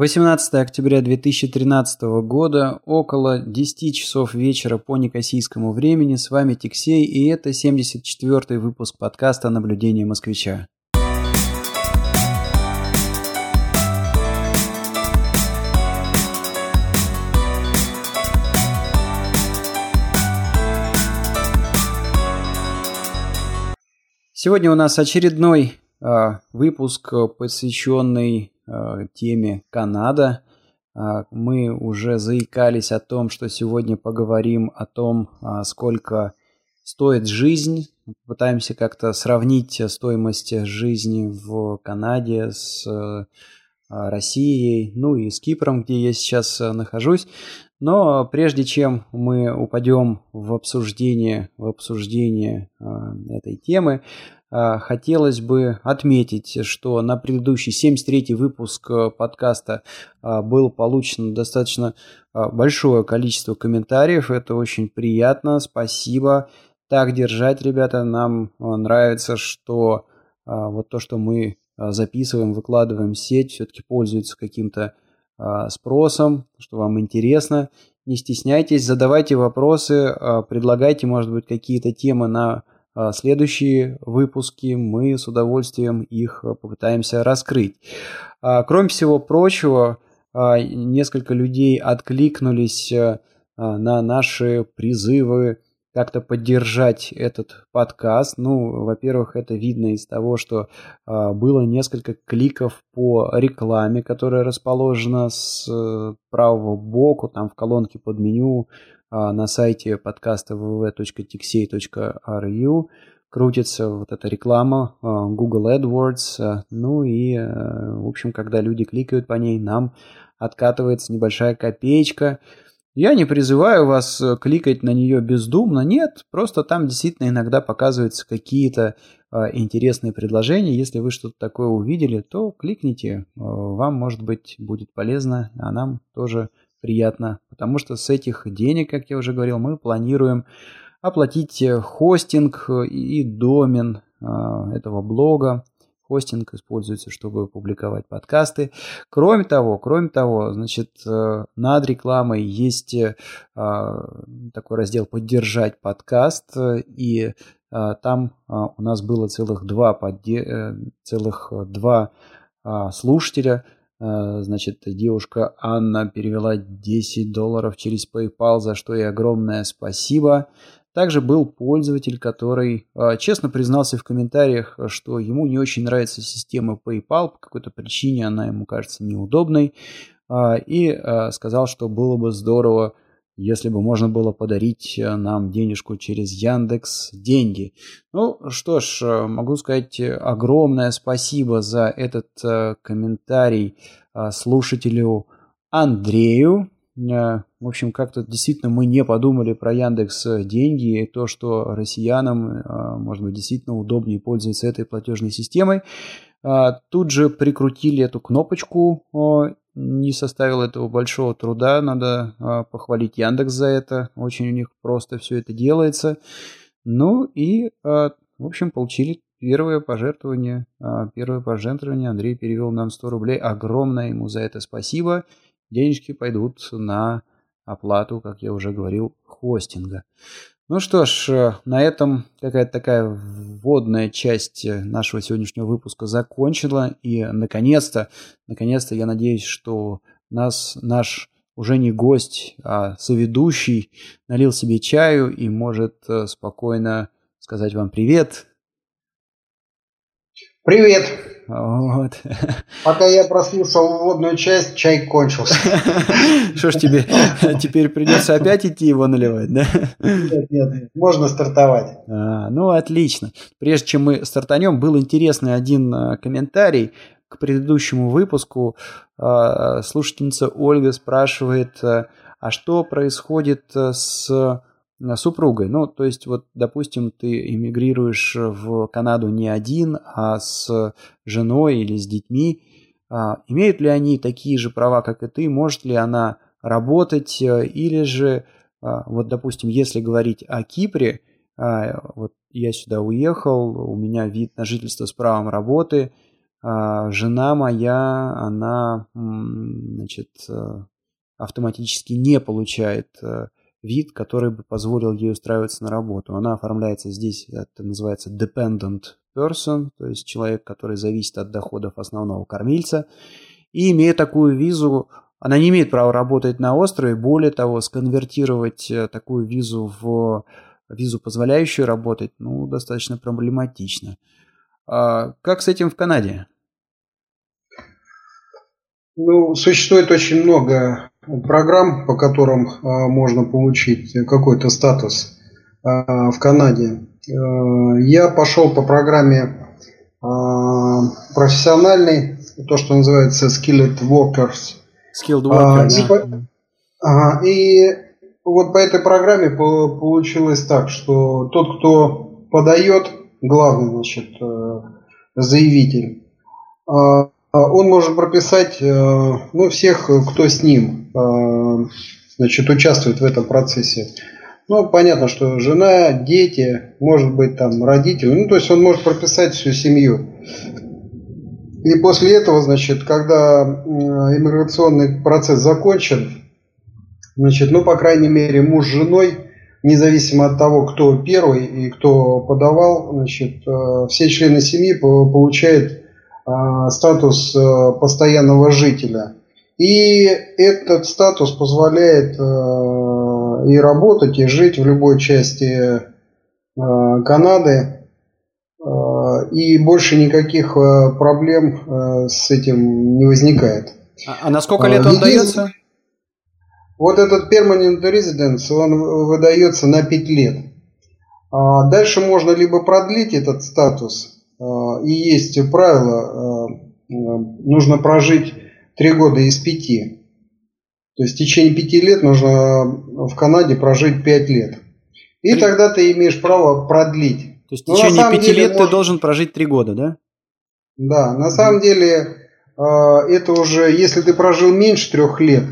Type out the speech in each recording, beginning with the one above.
18 октября 2013 года, около 10 часов вечера по некосийскому времени. С вами Тиксей, и это 74-й выпуск подкаста «Наблюдение москвича». Сегодня у нас очередной э, выпуск, посвященный теме Канада. А, мы уже заикались о том, что сегодня поговорим о том, а, сколько стоит жизнь. Пытаемся как-то сравнить стоимость жизни в Канаде с а, Россией, ну и с Кипром, где я сейчас нахожусь. Но прежде чем мы упадем в обсуждение, в обсуждение этой темы, хотелось бы отметить, что на предыдущий 73-й выпуск э, подкаста а, был получено достаточно а, большое количество комментариев. Это очень приятно. Спасибо. Так держать, ребята. Нам нравится, что вот то, что мы записываем, выкладываем в сеть, все-таки пользуется каким-то спросом, что вам интересно. Не стесняйтесь, задавайте вопросы, предлагайте, может быть, какие-то темы на а следующие выпуски мы с удовольствием их э, попытаемся раскрыть. А, кроме всего прочего, а, несколько людей откликнулись на наши призывы как-то поддержать этот подкаст. Ну, во-первых, это видно из того, что было несколько кликов по рекламе, которая расположена с э, правого боку, там в колонке под меню а, на сайте подкаста www.tixey.ru крутится вот эта реклама а, Google AdWords. А, ну и, в общем, когда люди кликают по ней, нам откатывается небольшая копеечка. Я не призываю вас э, кликать на нее бездумно, нет, просто там действительно иногда показываются какие-то интересные предложения. Если вы что-то такое увидели, то кликните, вам, может быть, будет полезно, а нам тоже приятно, потому что с этих денег, как я уже говорил, мы планируем оплатить э, хостинг и домен э, этого блога. Хостинг используется, чтобы публиковать подкасты. Кроме того, кроме того, значит, э, над рекламой есть такой раздел «Поддержать подкаст», и там у нас было целых два, подде... целых два слушателя – Э, значит, девушка Анна перевела 10 долларов через PayPal, за что ей огромное спасибо. Также был пользователь, который э, честно признался в комментариях, что ему не очень нравится система PayPal, по какой-то причине она ему кажется неудобной, э, и сказал, что было бы здорово если бы можно было подарить э, нам денежку через Яндекс деньги. Ну что ж, э, могу сказать огромное спасибо за этот э, комментарий слушателю Андрею. В общем, как-то действительно мы не подумали про Яндекс деньги и то, что россиянам, может быть, действительно удобнее пользоваться этой платежной системой. Тут же прикрутили эту кнопочку не составило этого большого труда, надо а, похвалить Яндекс за это, очень у них просто все это делается. Ну и, а, в общем, получили первое пожертвование, а, первое пожертвование, Андрей перевел нам 100 рублей, огромное ему за это спасибо, денежки пойдут на оплату, как я уже говорил, хостинга. Ну что ж, э, на этом какая-то такая вводная часть э, нашего сегодняшнего выпуска закончила. И наконец-то, наконец-то я надеюсь, что нас, наш уже не гость, а соведущий налил себе чаю и может э, спокойно сказать вам привет. Привет! Вот. Пока я прослушал вводную часть, чай кончился. Что ж тебе, теперь придется опять идти его наливать, да? Нет, нет, можно стартовать. А, ну, отлично. Прежде чем мы стартанем, был интересный один а, комментарий к предыдущему выпуску. А, слушательница Ольга спрашивает, а что происходит с супругой. Ну, то есть, вот, допустим, ты эмигрируешь в Канаду не один, а с женой или с детьми. А, имеют ли они такие же права, как и ты? Может ли она работать? Э, или же, а, вот, допустим, если говорить о Кипре, а, вот я сюда уехал, у меня вид на жительство с правом работы, жена моя, она, значит, э, автоматически не получает э, вид, который бы позволил ей устраиваться на работу. Она оформляется здесь, это называется dependent person, то есть человек, который зависит от доходов основного кормильца. И имея такую визу, она не имеет права работать на острове. Более того, сконвертировать э, такую визу в визу, позволяющую работать, ну, достаточно проблематично. А как с этим в Канаде? Ну, существует очень много программ, по которым а, можно получить какой-то статус а, в Канаде. А, я пошел по программе профессиональной, то, что называется Skilled Workers. Skilled Workers, а, да. и, вот по этой программе получилось так, что тот, кто подает, главный, значит, э, заявитель, он может прописать э, ну, всех, кто с ним э, значит, участвует в этом процессе. Ну, понятно, что жена, дети, может быть, там, родители. Ну, то есть он может прописать всю семью. И после этого, значит, когда иммиграционный процесс закончен, значит, ну, по крайней мере, муж с женой, независимо от того, кто первый и кто подавал, значит, э, все члены семьи получают э, статус э, постоянного жителя. И этот статус позволяет и работать, и жить в любой части э, Канады. Э, и больше никаких э, проблем с этим не возникает. А, а на сколько лет он дается? Вот этот permanent residence, он выдается на 5 лет. А дальше можно либо продлить этот статус, и есть правило, нужно прожить 3 года из 5. То есть в течение пяти лет нужно в Канаде прожить пять лет. И Три... тогда ты имеешь право продлить. То есть в течение пяти лет может... ты должен прожить три года, да? Да, на самом деле э, это уже, если ты прожил меньше трех лет, э,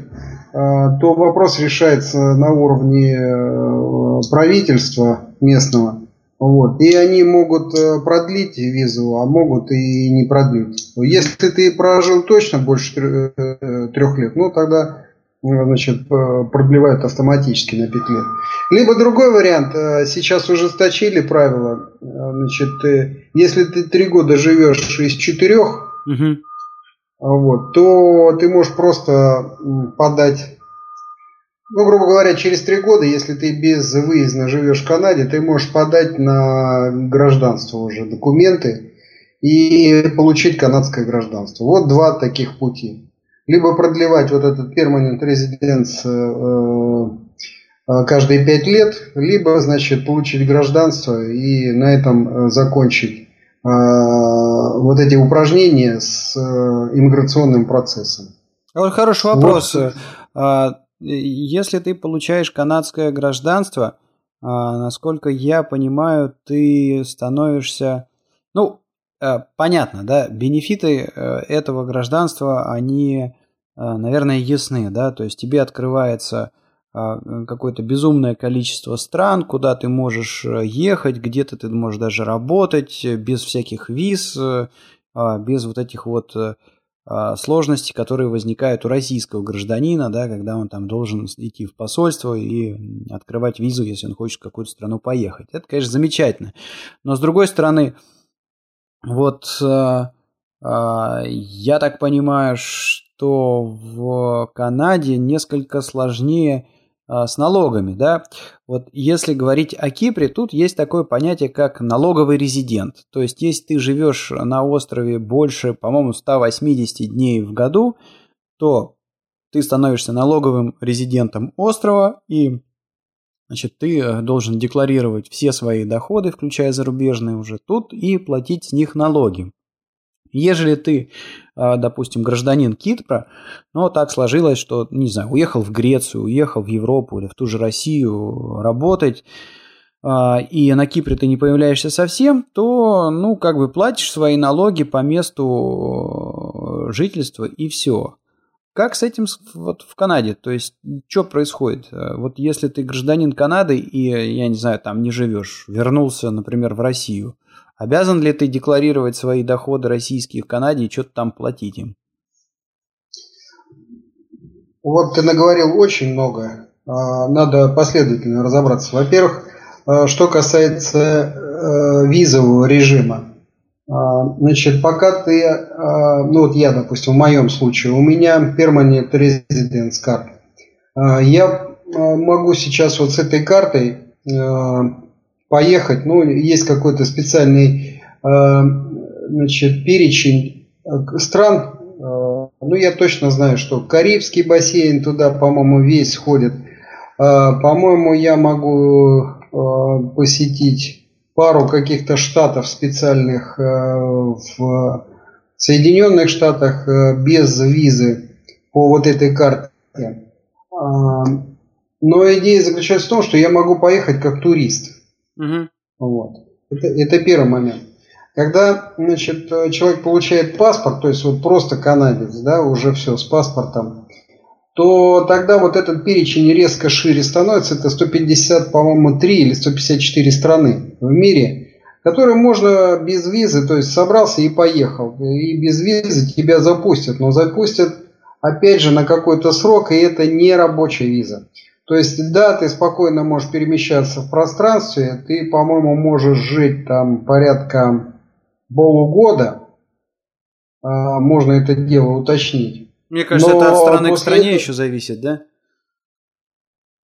то вопрос решается на уровне э, правительства местного. Вот. И они могут продлить визу, а могут и не продлить. Если ты прожил точно больше трех лет, ну тогда значит, продлевают автоматически на 5 лет. Либо другой вариант, э, сейчас ужесточили правила, э, значит, если ты 3 года живешь из 4, угу. вот, то ты можешь просто подать, ну, грубо говоря, через 3 года, если ты без выезда живешь в Канаде, ты можешь подать на гражданство уже документы и получить канадское гражданство. Вот два таких пути либо продлевать вот этот permanent residence э, э, каждые пять лет, либо, значит, получить гражданство и на этом э, закончить вот эти упражнения с иммиграционным процессом. Вот хороший вопрос. Вот. Если ты получаешь канадское гражданство, а, насколько я понимаю, ты становишься, ну, понятно, да, бенефиты этого гражданства, они а, наверное, ясны, да, то есть тебе открывается а, какое-то безумное количество стран, куда ты можешь э, ехать, где-то ты можешь даже работать э, без всяких виз, э, а, без вот этих вот сложностей, которые возникают у российского гражданина, да, когда он там должен идти в посольство и открывать визу, если он хочет в какую-то страну поехать. Это, конечно, замечательно. Но с другой стороны, вот я так понимаю, что в Канаде несколько сложнее а, с налогами, да. Вот если говорить о Кипре, тут есть такое понятие, как налоговый резидент. То есть, если ты живешь на острове больше, по-моему, 180 дней в году, то ты становишься налоговым резидентом острова, и значит, ты э, должен декларировать все свои доходы, включая зарубежные уже тут, и платить с них налоги. Ежели ты, а, допустим, гражданин Кипра, но так сложилось, что, не знаю, уехал в Грецию, уехал в Европу или в ту же Россию работать, а, и на Кипре ты не появляешься совсем, то, ну, как бы платишь свои налоги по месту жительства и все. Как с этим вот в Канаде? То есть, что происходит? Вот если ты гражданин Канады и, я не знаю, там не живешь, вернулся, например, в Россию – Обязан ли ты декларировать свои доходы российские в Канаде и что-то там платить им? Вот ты наговорил очень много. А, надо последовательно разобраться. Во-первых, а, что касается э, визового режима. А, значит, пока ты, ну вот я, допустим, в моем случае, у меня permanent residence card. Я могу сейчас вот с этой картой поехать, ну, есть какой-то специальный значит, перечень стран, ну, я точно знаю, что Карибский бассейн туда, по-моему, весь ходит. По-моему, я могу посетить пару каких-то штатов специальных в Соединенных Штатах без визы по вот этой карте. Но идея заключается в том, что я могу поехать как турист. Угу. Вот. Это, это первый момент. Когда значит, человек получает паспорт, то есть вот просто канадец, да, уже все с паспортом, то тогда вот этот перечень резко шире становится. Это 150, по-моему, 3 или 154 страны в мире, которые можно без визы, то есть собрался и поехал. И без визы тебя запустят. Но запустят, опять же, на какой-то срок, и это не рабочая виза. То есть, да, ты спокойно можешь перемещаться в пространстве, ты, по-моему, можешь жить там порядка полугода, а, можно это дело уточнить. Мне кажется, Но это от страны к стране этого... еще зависит, да?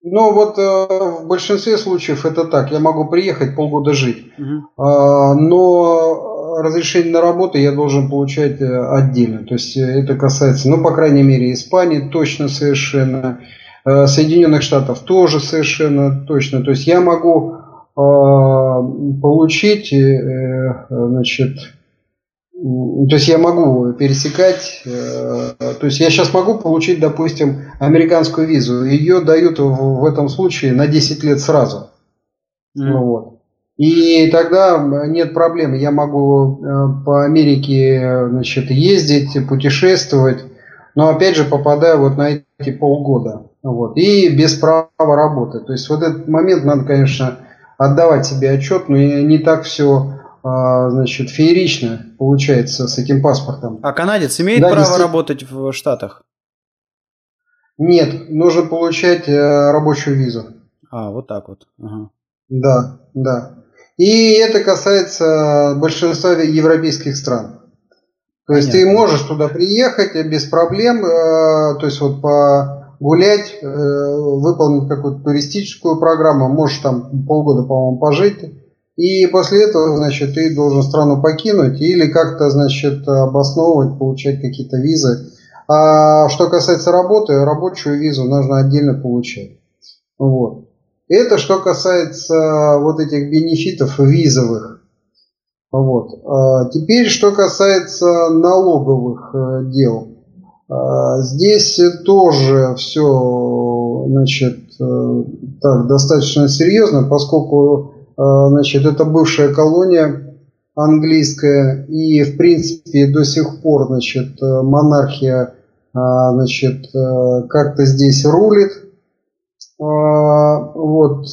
Ну вот э, в большинстве случаев это так. Я могу приехать полгода жить, угу. э, но разрешение на работу я должен получать э, отдельно. То есть э, это касается, ну по крайней мере, Испании точно совершенно, Соединенных Штатов тоже совершенно точно. То есть я могу э, получить, э, значит, то есть я могу пересекать, э, то есть я сейчас могу получить, допустим, американскую визу. Ее дают в, этом случае на 10 лет сразу. Mm. Вот. И тогда нет проблем. Я могу э, по Америке значит, ездить, путешествовать, но опять же попадаю вот на эти полгода. Вот. И без права работы. То есть вот этот момент надо, конечно, отдавать себе отчет, но не так все а, значит, феерично получается с этим паспортом. А канадец имеет да, право работать в Штатах? Нет, нужно получать э, рабочую визу. А, вот так вот. Ага. Да, да. И это касается большинства европейских стран. То есть Понятно. ты можешь туда приехать без проблем, э, то есть вот по гулять, э, выполнить какую-то туристическую программу, можешь там полгода, по-моему, пожить и после этого, значит, ты должен страну покинуть или как-то, значит, обосновывать, получать какие-то визы. А что касается работы, рабочую визу нужно отдельно получать. Вот. Это что касается вот этих бенефитов визовых. Вот. А теперь, что касается налоговых э, дел. А здесь тоже все значит, э, так, достаточно серьезно, поскольку а, значит, это бывшая колония английская, и, в принципе, до сих пор, значит, монархия, значит, э, как-то здесь рулит. А, вот.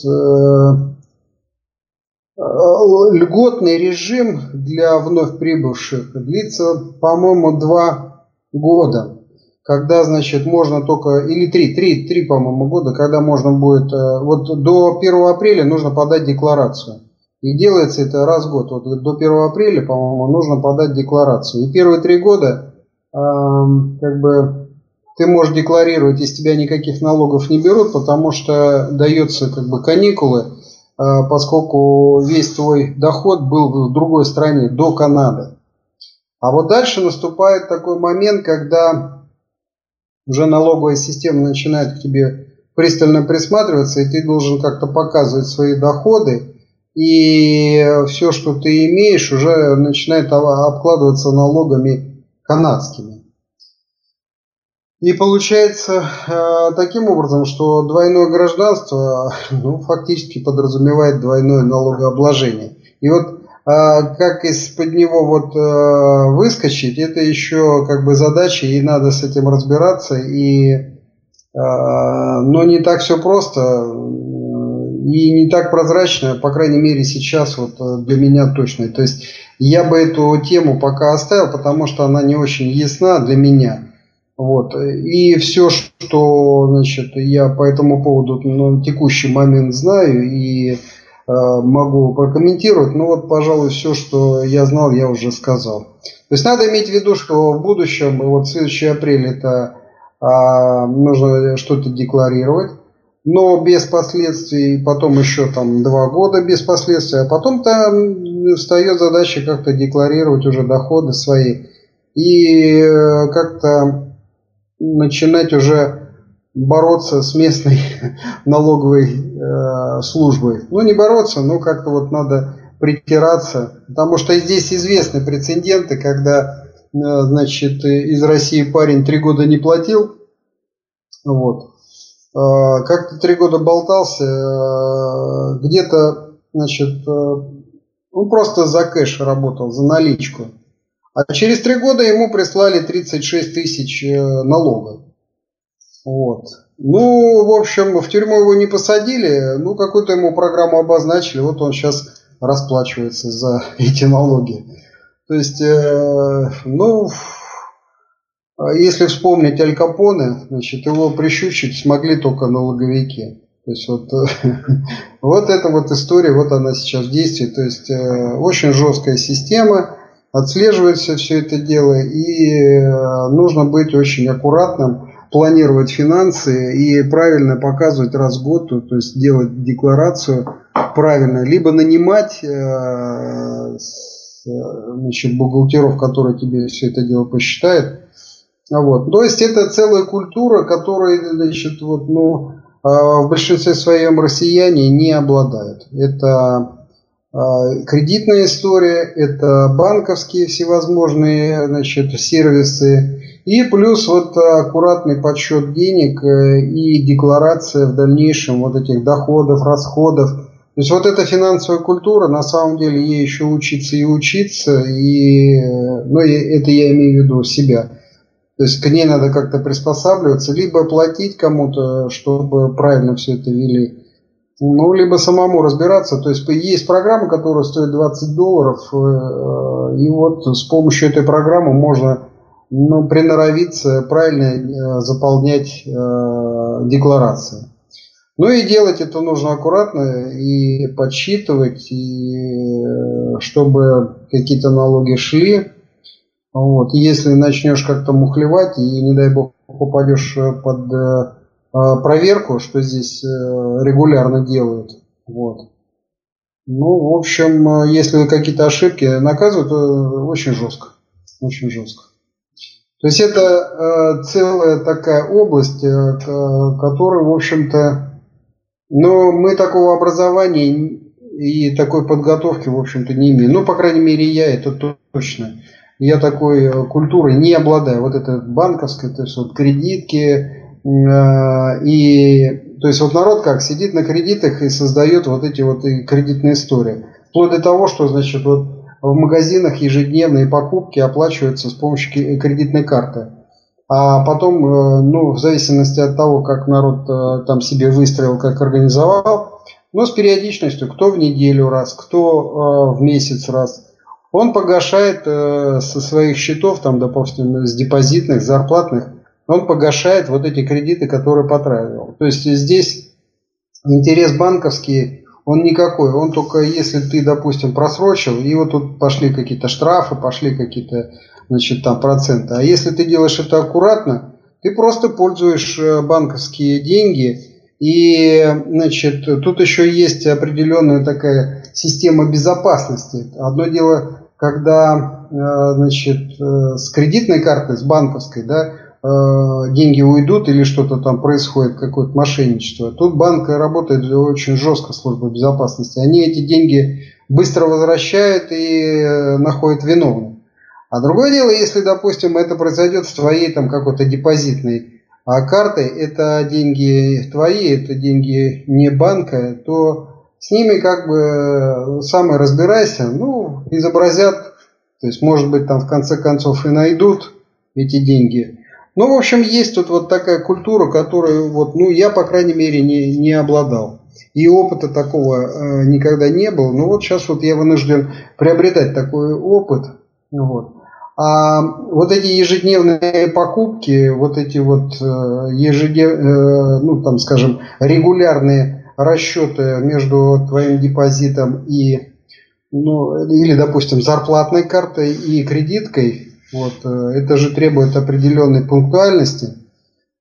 Льготный режим для вновь прибывших длится, по-моему, два года когда, значит, можно только, или три, три, три, по-моему, года, когда можно будет, э, вот до 1 апреля нужно подать декларацию. И делается это раз в год. Вот до 1 апреля, по-моему, нужно подать декларацию. И первые три года, э, как бы, ты можешь декларировать, из тебя никаких налогов не берут, потому что дается, как бы, каникулы, поскольку весь твой доход был в другой стране, до Канады. А вот дальше наступает такой момент, когда уже налоговая система начинает к тебе пристально присматриваться, и ты должен как-то показывать свои доходы, и все, что ты имеешь, уже начинает обкладываться налогами канадскими. И получается э, таким образом, что двойное гражданство ну, фактически подразумевает двойное налогообложение. И вот а как из-под него вот э, выскочить, это еще как бы задача, и надо с этим разбираться. И, э, но не так все просто. и не так прозрачная, по крайней мере сейчас вот э, для меня точно. То есть я бы эту тему пока оставил, потому что она не очень ясна для меня. Вот. И все, что значит, я по этому поводу на текущий момент знаю и э, могу прокомментировать, ну вот, пожалуй, все, что я знал, я уже сказал. То есть надо иметь в виду, что в будущем, вот следующий апрель, это э, нужно что-то декларировать но без последствий, потом еще там два года без последствий, а потом там встает задача как-то декларировать уже доходы свои и э, как-то начинать уже бороться с местной налоговой э, службой. Ну, не бороться, но как-то вот надо притираться, потому что здесь известны прецеденты, когда, э, значит, из России парень три года не платил, вот, Э, как-то три года болтался, э, где-то, значит, э, он просто за кэш работал, за наличку. А через три года ему прислали 36 тысяч налога. Вот. Ну, в общем, в тюрьму его не посадили, ну, какую-то ему программу обозначили, вот он сейчас расплачивается за эти налоги. То есть, э, ну, а если вспомнить Аль Капоне, значит, его прищучить смогли только налоговики. То есть вот, вот эта вот история, вот она сейчас в действии. То есть э, очень жесткая система, отслеживается все это дело, и э, нужно быть очень аккуратным, планировать финансы и правильно показывать раз в год, то, есть делать декларацию правильно, либо нанимать э, значит, бухгалтеров, которые тебе все это дело посчитают, вот. То есть это целая культура, которой значит, вот, ну, а, в большинстве своем россияне не обладают. Это кредитная история, это банковские всевозможные значит, сервисы, и плюс вот аккуратный подсчет денег э, и декларация в дальнейшем вот этих доходов, расходов. То есть вот эта финансовая культура, на самом деле ей еще учиться и учиться, и, э, ну, это я имею в виду себя. То есть к ней надо как-то приспосабливаться, либо платить кому-то, чтобы правильно все это вели, ну, либо самому разбираться. То есть есть программа, которая стоит 20 долларов, э, и вот с помощью этой программы можно ну, приноровиться, правильно э, заполнять э, декларации. Ну и делать это нужно аккуратно и подсчитывать, и чтобы какие-то налоги шли. Вот. Если начнешь как-то мухлевать и, не дай бог, попадешь под проверку, что здесь э, регулярно делают. Вот. Ну, в общем, э, если какие-то ошибки наказывают, очень жестко. Очень жестко. То есть это э, целая такая область, э, которая, в общем-то, но мы такого образования и такой подготовки, в общем-то, не имеем. Ну, по крайней мере, я это точно я такой э, культурой не обладаю. Вот это банковское, то есть вот кредитки, э, и то есть вот народ как сидит на кредитах и создает вот эти вот кредитные истории. Вплоть до того, что значит вот в магазинах ежедневные покупки оплачиваются с помощью кредитной карты. А потом, э, ну, в зависимости от того, как народ там себе выстроил, как организовал, но с периодичностью, кто в неделю раз, кто в месяц раз – он погашает э, со своих счетов, там, допустим, с депозитных, зарплатных, он погашает вот эти кредиты, которые потратил. То есть здесь интерес банковский, он никакой. Он только если ты, допустим, просрочил, и вот тут пошли какие-то штрафы, пошли какие-то значит, там проценты. А если ты делаешь это аккуратно, ты просто пользуешь э, банковские деньги, и значит, тут еще есть определенная такая система безопасности. Одно дело когда э, значит, э, с кредитной карты, с банковской, да, деньги уйдут или что-то там происходит, какое-то мошенничество. Тут банк работает очень жестко, служба безопасности. Они эти деньги быстро возвращают и находят виновных. А другое дело, если, допустим, это произойдет с твоей там какой-то депозитной а картой, это деньги твои, это деньги не банка, то с ними как бы сам и разбирайся, ну, изобразят, то есть, может быть, там в конце концов и найдут эти деньги. Ну, в общем, есть тут вот такая культура, которую, вот, ну, я, по крайней мере, не, не обладал. И опыта такого э, никогда не было. Но вот сейчас вот я вынужден приобретать такой опыт. Вот. А вот эти ежедневные покупки, вот эти вот э, ежедневные, ну там скажем, регулярные расчеты между твоим депозитом и ну, или, допустим, зарплатной картой и кредиткой, вот, э, это же требует определенной пунктуальности.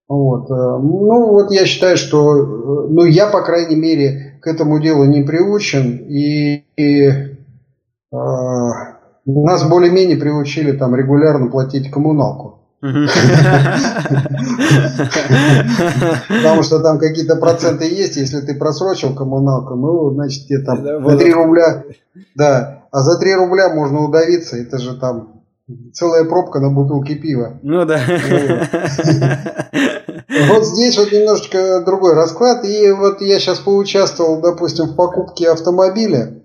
Вот. Э, ну, вот я считаю, что, э, ну, я, по крайней мере, к этому делу не приучен, и, и э, нас более-менее приучили там регулярно платить коммуналку. Потому что там какие-то проценты есть, если ты просрочил коммуналку, ну, значит, тебе там за 3 рубля, да, а за 3 рубля можно удавиться, это же там целая пробка на бутылке пива. Ну да. Вот здесь вот немножечко другой расклад. И вот я сейчас поучаствовал, допустим, в покупке автомобиля.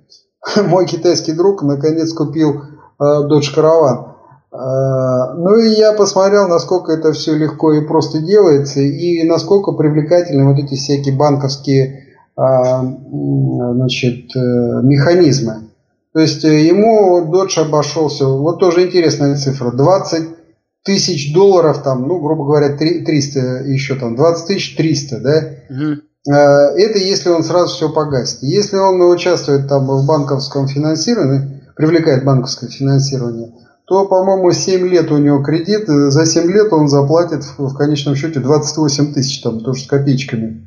Мой китайский друг наконец купил э, Dodge Caravan. Э, ну и я посмотрел, насколько это все легко и просто делается, и насколько привлекательны вот эти всякие банковские э, значит, механизмы. То есть ему Dodge обошелся, вот тоже интересная цифра, 20 тысяч долларов, там, ну, грубо говоря, 300 еще там, 20 тысяч 300, да? Угу. Это если он сразу все погасит. Если он участвует там в банковском финансировании, привлекает банковское финансирование, то, по-моему, 7 лет у него кредит, за 7 лет он заплатит в, в конечном счете 28 тысяч, там, тоже с копеечками.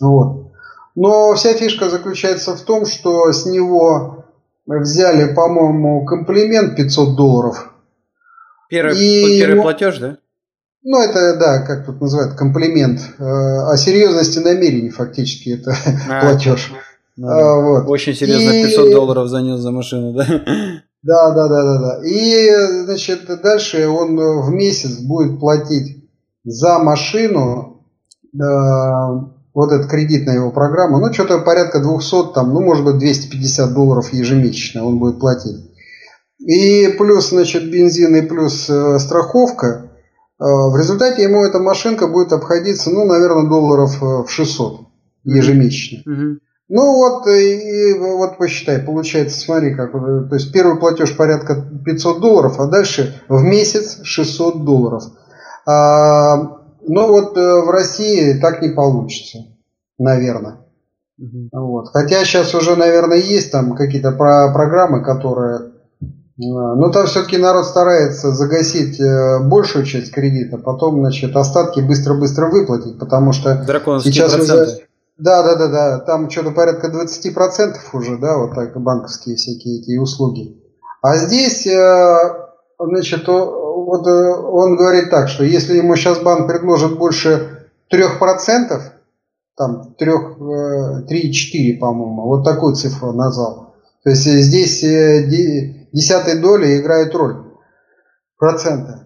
Вот. Но вся фишка заключается в том, что с него взяли, по-моему, комплимент 500 долларов – Первый, и первый ему, платеж, да? Ну, это, да, как тут называют, комплимент. Э, о серьезности намерений фактически это а, платеж. Ну, а, вот. Очень серьезно, и... 500 долларов занес за машину, да? Да, да, да, да, да. И, значит, дальше он в месяц будет платить за машину, э, вот этот кредит на его программу, ну, что-то порядка 200, там, ну, может быть, 250 долларов ежемесячно он будет платить. И плюс, значит, бензин и плюс э, страховка. Э, в результате ему эта машинка будет обходиться, ну, наверное, долларов э, в 600 ежемесячно. Mm-hmm. Ну вот, и вот посчитай, получается, смотри, как, то есть первый платеж порядка 500 долларов, а дальше в месяц 600 долларов. А, ну вот в России так не получится, наверное. Угу. Вот. Хотя сейчас уже, наверное, есть там какие-то про программы, которые но там все-таки народ старается загасить э, большую часть кредита, потом, значит, остатки быстро-быстро выплатить, потому что сейчас уже... Да, да, да, да, там что-то порядка 20% уже, да, вот так банковские всякие эти услуги. А здесь, э, значит, вот э, он говорит так, что если ему сейчас банк предложит больше 3%, там 3, 3,4, по-моему, вот такую цифру назвал. То есть здесь десятой доли играет роль процента,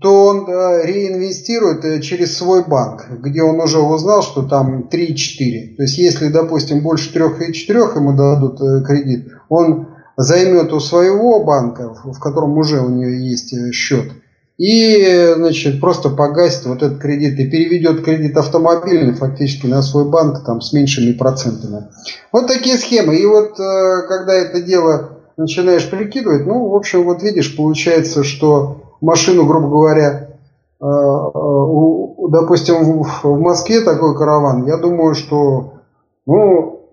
то он реинвестирует э, через свой банк, где он уже узнал, что там 3,4. То есть если, допустим, больше 3,4 ему дадут э, кредит, он займет у своего банка, в котором уже у нее есть э, счет, и значит, просто погасит вот этот кредит и переведет кредит автомобильный фактически на свой банк там, с меньшими процентами. Вот такие схемы. И вот когда это дело начинаешь прикидывать, ну, в общем, вот видишь, получается, что машину, грубо говоря, э, э, допустим, в Москве такой караван, я думаю, что, ну,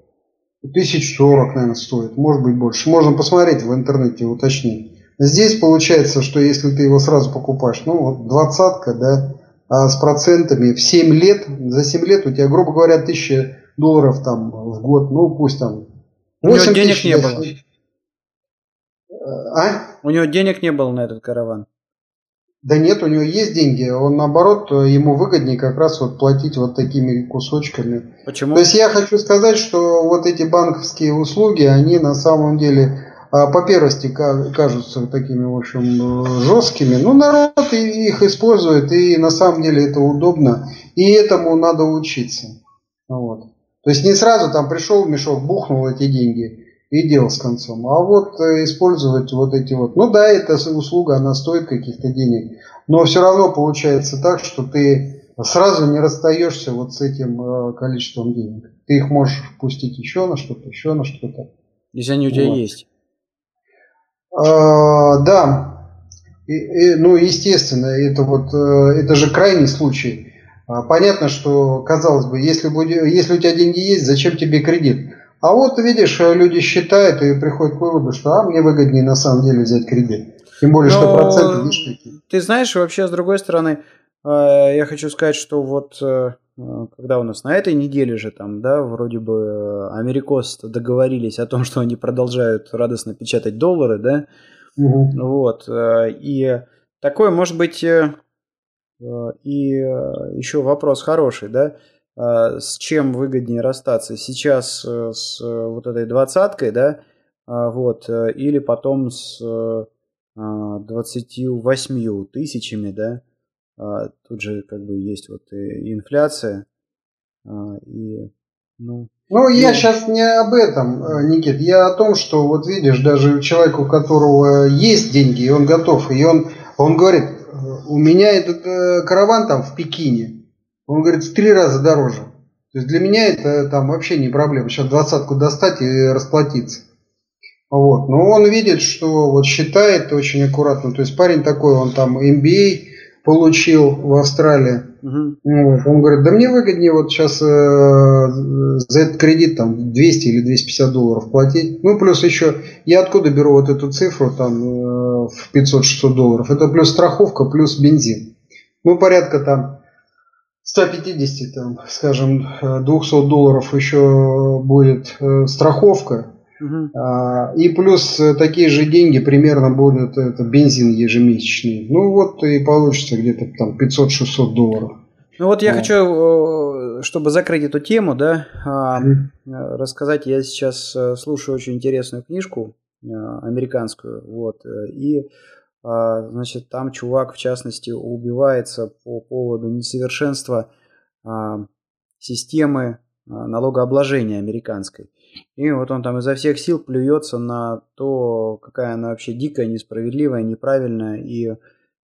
тысяч сорок, наверное, стоит, может быть больше. Можно посмотреть в интернете, уточнить. Здесь получается, что если ты его сразу покупаешь, ну, вот двадцатка, да, а с процентами в 7 лет, за 7 лет у тебя, грубо говоря, тысяча долларов там в год, ну, пусть там 8 денег тысяч, не было. А? У него денег не было на этот караван. Да нет, у него есть деньги. Он наоборот, ему выгоднее как раз вот платить вот такими кусочками. Почему? То есть я хочу сказать, что вот эти банковские услуги, они на самом деле а, по первости кажутся такими, в общем, жесткими. Но народ их использует, и на самом деле это удобно. И этому надо учиться. Вот. То есть не сразу там пришел мешок, бухнул эти деньги и дело с концом. А вот э, использовать вот эти вот, ну да, эта услуга, она стоит каких-то денег, но все равно получается так, что ты сразу не расстаешься вот с этим э, количеством денег. ты их можешь пустить еще на что-то, еще на что-то. Если они у тебя вот. есть. А, да, и, и, ну естественно, это вот э, это же крайний случай. А, понятно, что казалось бы, если, будет, если у тебя деньги есть, зачем тебе кредит? А вот видишь, люди считают и приходят к выводу, что а мне выгоднее на самом деле взять кредит. Тем более, Но что проценты видишь какие. Ты знаешь, вообще, с другой стороны, э, я хочу сказать, что вот э, когда у нас на этой неделе же там, да, вроде бы э, америкос договорились о том, что они продолжают радостно печатать доллары, да, угу. вот, и такой, может быть, и еще вопрос хороший, да, с чем выгоднее расстаться, сейчас с вот этой двадцаткой, да, вот, или потом с 28 а, тысячами, да, а, тут же как бы есть вот и инфляция, а, и, ну... Ну, я ну... сейчас не об этом, э, Никит, я о том, что вот видишь, даже человек, у которого есть деньги, и он готов, и он, он говорит, у меня этот э, караван там в Пекине, он говорит, в три раза дороже. То есть для меня это там вообще не проблема. Сейчас двадцатку достать и расплатиться. Вот. Но он видит, что вот считает очень аккуратно. То есть парень такой, он там MBA получил в Австралии. Угу. Вот. Он говорит, да мне выгоднее вот сейчас э, за этот кредит там 200 или 250 долларов платить. Ну, плюс еще, я откуда беру вот эту цифру там э, в 500-600 долларов? Это плюс страховка, плюс бензин. Ну, порядка там 150, там, скажем, 200 э, долларов еще будет э, страховка. А, и плюс э, такие же деньги примерно будут это бензин ежемесячный. Ну вот и получится где-то там 500-600 долларов. Ну вот я а. хочу, чтобы закрыть эту тему, да, mm. рассказать. Я сейчас слушаю очень интересную книжку американскую, вот, и значит там чувак в частности убивается по поводу несовершенства системы налогообложения американской. И вот он там изо всех сил плюется на то, какая она вообще дикая, несправедливая, неправильная и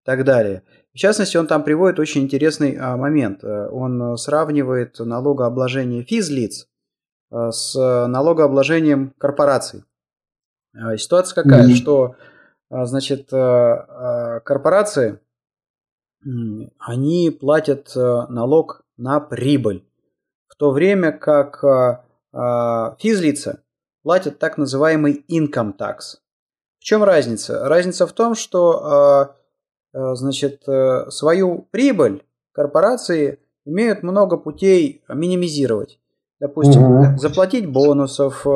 так далее. В частности, он там приводит очень интересный а, момент. Он сравнивает налогообложение физлиц а, с налогообложением корпораций. А, ситуация какая, mm-hmm. что а, значит, а, а, корпорации, они платят налог на прибыль, в то время как а, физлица платят так называемый income tax. В чем разница? Разница в том, что а, а, значит, э, свою прибыль корпорации имеют много путей минимизировать. Допустим, угу. заплатить бонусов,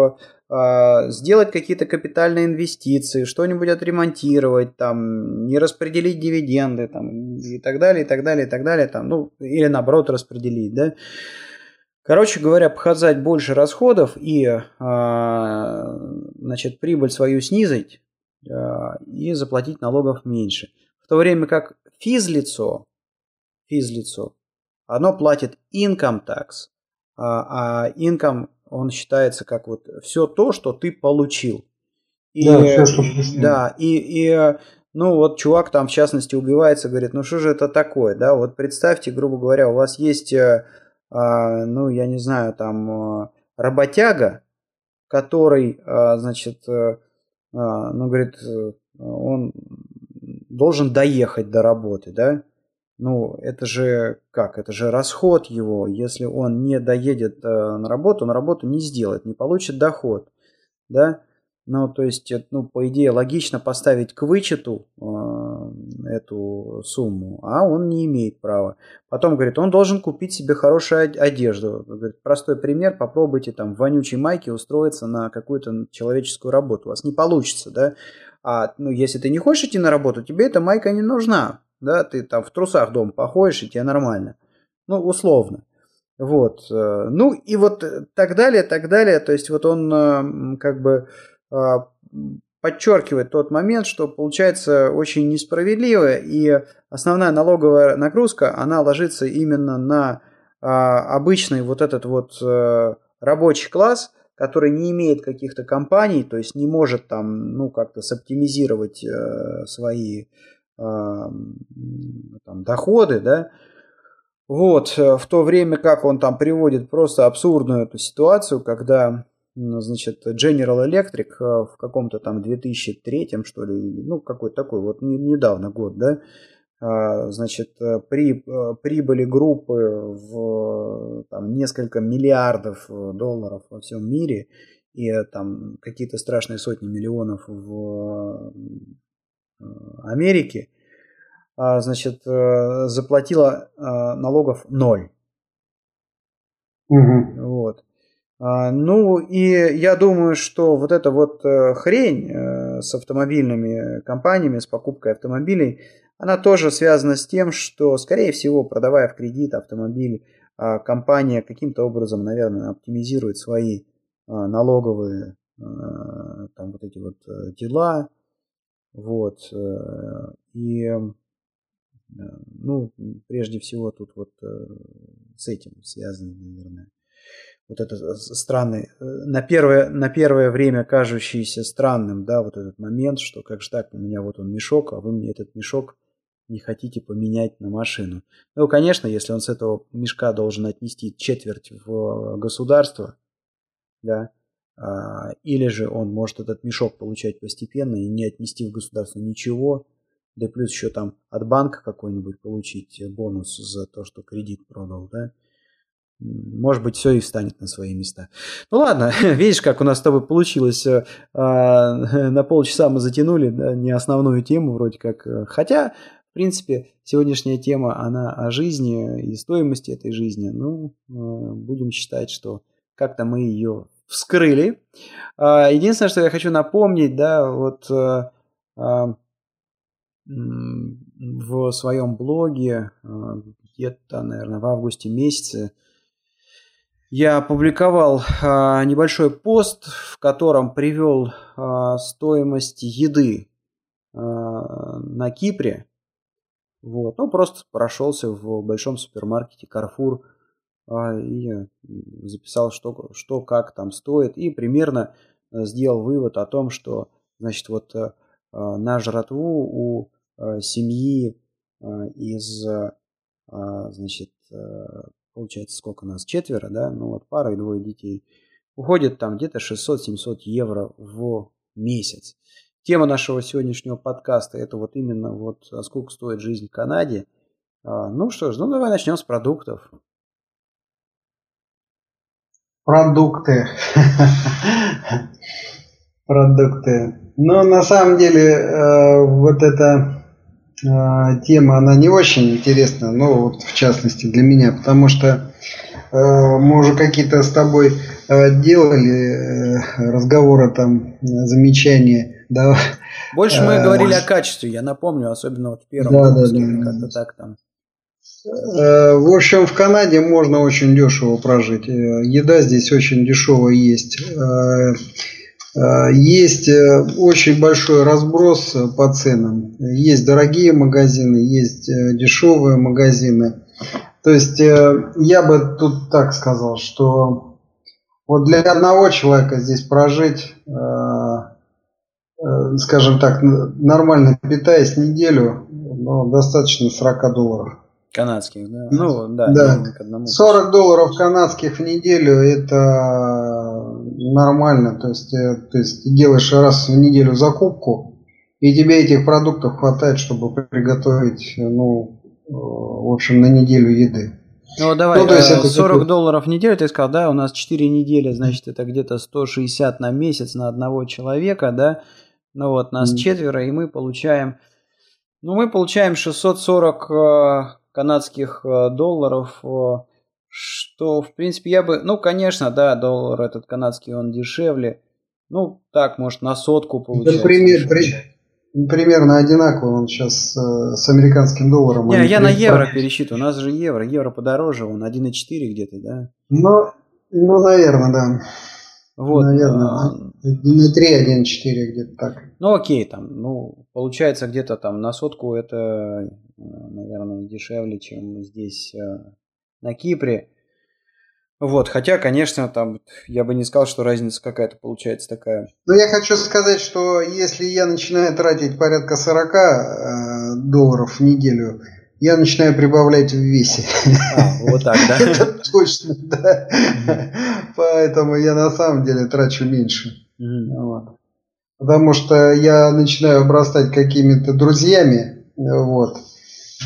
сделать какие-то капитальные инвестиции, что-нибудь отремонтировать, там, не распределить дивиденды там, и так далее, и так далее, и так далее, там, ну, или наоборот распределить, да. Короче говоря, показать больше расходов и а, значит, прибыль свою снизить а, и заплатить налогов меньше. В то время как физлицо, физлицо оно платит income tax, а, а income он считается как вот все то, что ты получил. И, да, все, что да, и, и ну вот чувак там в частности убивается, говорит, ну что же это такое, да, вот представьте, грубо говоря, у вас есть э, а, ну, я не знаю, там, а, работяга, который, а, значит, э, ну, говорит, э, он должен доехать до работы, да? Ну, это же как? Это же расход его. Если он не доедет э, на работу, на работу не сделает, не получит доход, да? Ну, то есть, ну, по идее, логично поставить к вычету э, эту сумму, а он не имеет права. Потом, говорит, он должен купить себе хорошую одежду. Говорит, простой пример, попробуйте там в вонючей майке устроиться на какую-то человеческую работу. У вас не получится, да? А, ну, если ты не хочешь идти на работу, тебе эта майка не нужна, да? Ты там в трусах дома походишь, и тебе нормально. Ну, условно. Вот. Э, ну, и вот так далее, так далее. То есть, вот он э, как бы а, подчеркивает тот момент, что получается очень несправедливо, и основная налоговая нагрузка, она ложится именно на а, обычный вот этот вот э, рабочий класс, который не имеет каких-то компаний, то есть не может там, ну, как-то соптимизировать э, свои там, доходы, да, Вот, э, в то время как он там приводит просто абсурдную эту ситуацию, когда, значит, General Electric э, в каком-то там 2003, что ли, ну, какой-то такой, вот недавно год, да, а, значит, при прибыли группы в там, несколько миллиардов долларов во всем мире и там какие-то страшные сотни миллионов в Америке, а, значит, э, заплатила а, налогов ноль. Угу. Вот. А, ну и я думаю, что вот эта вот э, хрень э, с автомобильными компаниями, с покупкой автомобилей, она тоже связана с тем, что, скорее всего, продавая в кредит автомобиль, компания каким-то образом, наверное, оптимизирует свои налоговые там вот эти вот дела. Вот. И ну, прежде всего тут вот э, с этим связано, наверное. Вот это странный, э, на первое, на первое время кажущийся странным, да, вот этот момент, что как же так, у меня вот он мешок, а вы мне этот мешок не хотите поменять на машину. Ну, конечно, если он с этого мешка должен отнести четверть в государство, да, или же он может этот мешок получать постепенно и не отнести в государство ничего, да плюс еще там от банка какой-нибудь получить бонус за то, что кредит продал, да, может быть, все и встанет на свои места. Ну ладно, видишь, как у нас с тобой получилось. Э, а, на полчаса мы затянули да, не основную тему вроде как. Э, хотя, в принципе, сегодняшняя тема, она о жизни и стоимости этой жизни. Ну, э, будем считать, что как-то мы ее вскрыли. А, единственное, что я хочу напомнить, да, вот а, в своем блоге а, где-то, наверное, в августе месяце я опубликовал а, небольшой пост, в котором привел стоимость еды на Кипре. Вот. Ну, просто прошелся в большом супермаркете Carrefour и записал, что, что как там стоит. И примерно сделал вывод о том, что, значит, вот на жратву у Э, семьи э, из, э, значит, получается, сколько у нас, четверо, да, ну вот пара и двое детей, уходит там где-то 600-700 евро в месяц. Тема нашего сегодняшнего подкаста это вот именно вот а сколько стоит жизнь в Канаде. Ну что ж, ну давай начнем с продуктов. Продукты. Продукты. Ну, на самом деле, вот это а, тема, она не очень интересна, но вот в частности для меня, потому что э, мы уже какие-то с тобой э, делали э, разговоры там, замечания. Да. Больше мы говорили о качестве, я напомню, особенно вот в первом да, выпуске, да, да. как-то так там. В общем, в Канаде можно очень дешево прожить. Еда здесь очень дешевая есть. Э, есть э, очень большой разброс э, по ценам. Есть дорогие магазины, есть дешевые магазины. То есть я бы тут так сказал, что вот для одного человека здесь прожить, скажем так, нормально питаясь неделю, ну, достаточно 40 долларов. Канадских, да? Ну, да. да. 40 долларов канадских в неделю это нормально. То есть, э, то есть ты делаешь раз в неделю закупку, и тебе этих продуктов хватает, чтобы приготовить, ну, э, в общем, на неделю еды. Ну, давай, ну, то есть 40 э, такой... долларов в неделю, ты сказал, да, у нас 4 недели, значит, это где-то 160 на месяц на одного человека, да, ну вот, нас mm. четверо, и мы получаем, ну, мы получаем 640 канадских э, долларов, э, что, в принципе, я бы... Ну, конечно, да, доллар этот канадский, он дешевле. Ну, так, может, на сотку получается. Да, пример, при, примерно одинаково он сейчас э, с американским долларом. Не, я на евро пересчитываю. У нас же евро. Евро подороже, он 1,4 где-то, да? Ну, ну, наверное, да. Вот. Наверное, а... на 3, 1, 4 где-то так. Ну, окей, там, ну, получается где-то там на сотку это наверное, дешевле, чем здесь э, на Кипре. Вот, хотя, конечно, там я бы не сказал, что разница какая-то получается такая. Ну, я хочу сказать, что если я начинаю тратить порядка 40 э, долларов в неделю, я начинаю прибавлять в весе. А, вот так, да? Это точно, да. Поэтому я на самом деле трачу меньше. Вот. Потому что я начинаю обрастать какими-то друзьями, вот,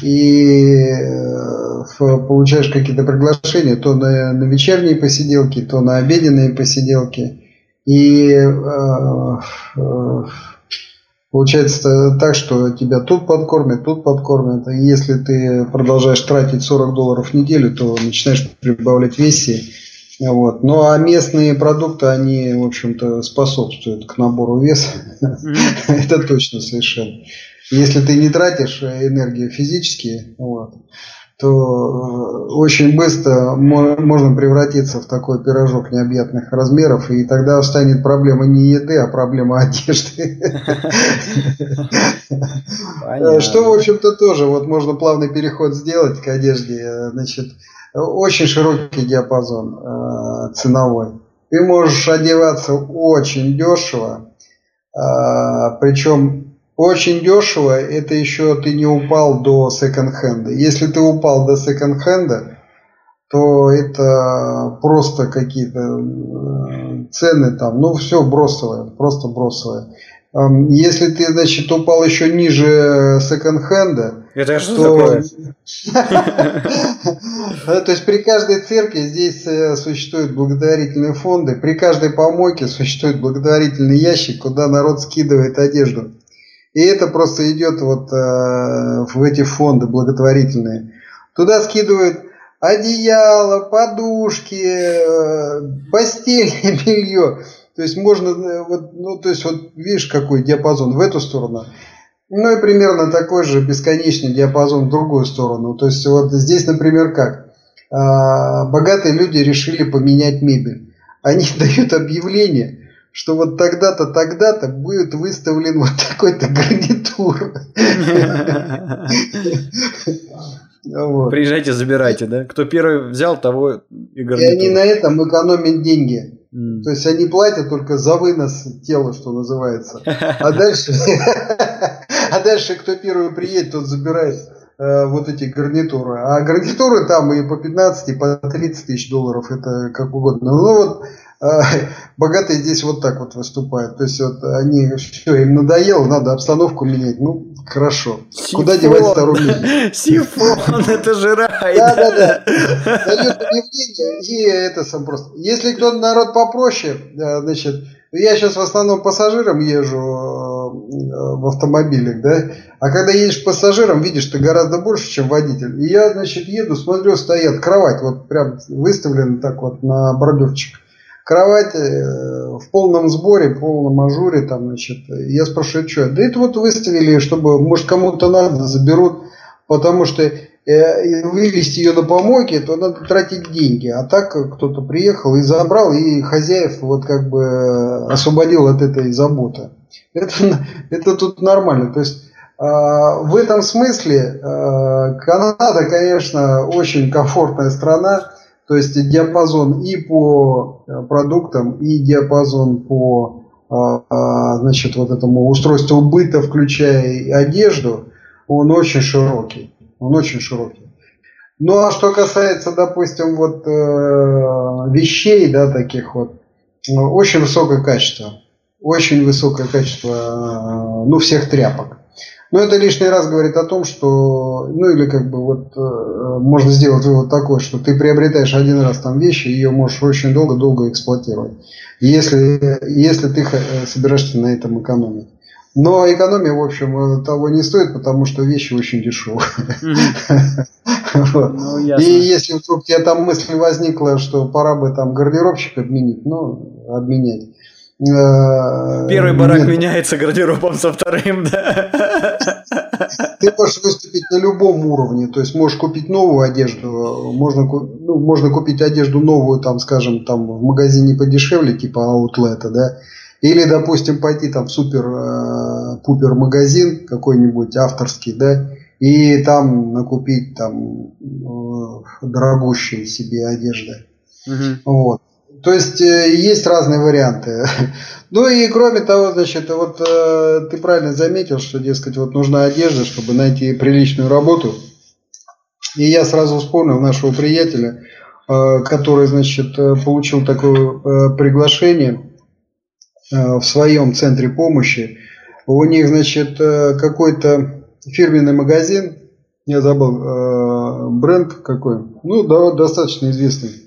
и э, получаешь какие-то приглашения то на, на вечерние посиделки, то на обеденные посиделки. И э, э, Получается так, что тебя тут подкормят, тут подкормят. И если ты продолжаешь тратить 40 долларов в неделю, то начинаешь прибавлять весе. Вот. Ну а местные продукты, они, в общем-то, способствуют к набору веса. Это точно совершенно. Если ты не тратишь энергию физически, вот, то э, очень быстро можно превратиться в такой пирожок необъятных размеров, и тогда станет проблема не еды, а проблема одежды. Что, в общем-то, тоже вот можно плавный переход сделать к одежде. Значит, очень широкий диапазон э, ценовой. Ты можешь одеваться очень дешево, э, причем очень дешево, это еще ты не упал до секонд-хенда. Если ты упал до секонд-хенда, то это просто какие-то э, цены там, ну все бросовое, просто бросовое. Если ты, значит, упал еще ниже секонд-хенда, это что то... То есть при каждой церкви здесь э, существуют благотворительные фонды, при каждой помойке существует благотворительный ящик, куда народ скидывает одежду. И это просто идет вот э, в эти фонды благотворительные. Туда скидывают одеяло, подушки, э, постельное белье. То есть можно, э, вот, ну, то есть вот видишь, какой диапазон в эту сторону. Ну и примерно такой же бесконечный диапазон в другую сторону. То есть вот здесь, например, как? Э, богатые люди решили поменять мебель. Они дают объявление – что вот тогда-то, тогда-то будет выставлен вот такой-то гарнитур. Приезжайте, забирайте, да? Кто первый взял, того и гарнитур. И они на этом экономят деньги. То есть они платят только за вынос тела, что называется. А дальше, а дальше кто первый приедет, тот забирает э, вот эти гарнитуры. А гарнитуры там и по 15, и по 30 тысяч долларов, это как угодно. Ну вот богатые здесь вот так вот выступают. То есть вот они все, им надоело, надо обстановку менять. Ну, хорошо. Сифон. Куда девать вторую Сифон, это же рай. Да, да, да. Дают объявление, и это сам просто. Если кто-то народ попроще, значит, я сейчас в основном пассажиром езжу э, в автомобилях, да, а когда едешь пассажиром, видишь, ты гораздо больше, чем водитель. И я, значит, еду, смотрю, стоят кровать, вот прям выставлена так вот на бордюрчик кровать э, в полном сборе, полном ажуре, там, значит, я спрашиваю, что? Да это вот выставили, чтобы, может, кому-то надо, заберут, потому что э, вывести ее на помойке, то надо тратить деньги. А так кто-то приехал и забрал, и хозяев вот как бы освободил от этой заботы. Это, это тут нормально. То есть а, в этом смысле а, Канада, конечно, очень комфортная страна. То есть диапазон и по э, продуктам, и диапазон по а, а, значит, вот этому устройству быта, включая одежду, он очень широкий. Он очень широкий. Ну а что касается, допустим, вот э, вещей, да, таких вот, очень высокое качество. Очень высокое качество, э, ну, всех тряпок. Но это лишний раз говорит о том, что, ну или как бы вот э, можно сделать вывод такой, что ты приобретаешь один раз там вещи, ее можешь очень долго-долго эксплуатировать, если, если ты э, собираешься на этом экономить. Но экономия, в общем, э, того не стоит, потому что вещи очень дешевые. Ну, и если вдруг у тебя там мысль возникла, что пора бы там гардеробщик отменить, ну, обменять, Первый барак Нет. меняется гардеробом со вторым, да? Ты можешь выступить на любом уровне, то есть можешь купить новую одежду, можно, ну, можно купить одежду новую, там, скажем, там в магазине подешевле, типа аутлета, да, или, допустим, пойти там в супер-пупер э, магазин какой-нибудь авторский, да, и там накупить там э, дорогущие себе одежды. Угу. Вот. То есть э, есть разные варианты. Ну и кроме того, значит, вот э, ты правильно заметил, что, дескать, вот нужна одежда, чтобы найти приличную работу. И я сразу вспомнил нашего приятеля, э, который, значит, получил такое приглашение в своем центре помощи. У них, значит, какой-то фирменный магазин, я забыл, бренд какой, ну, да, достаточно известный.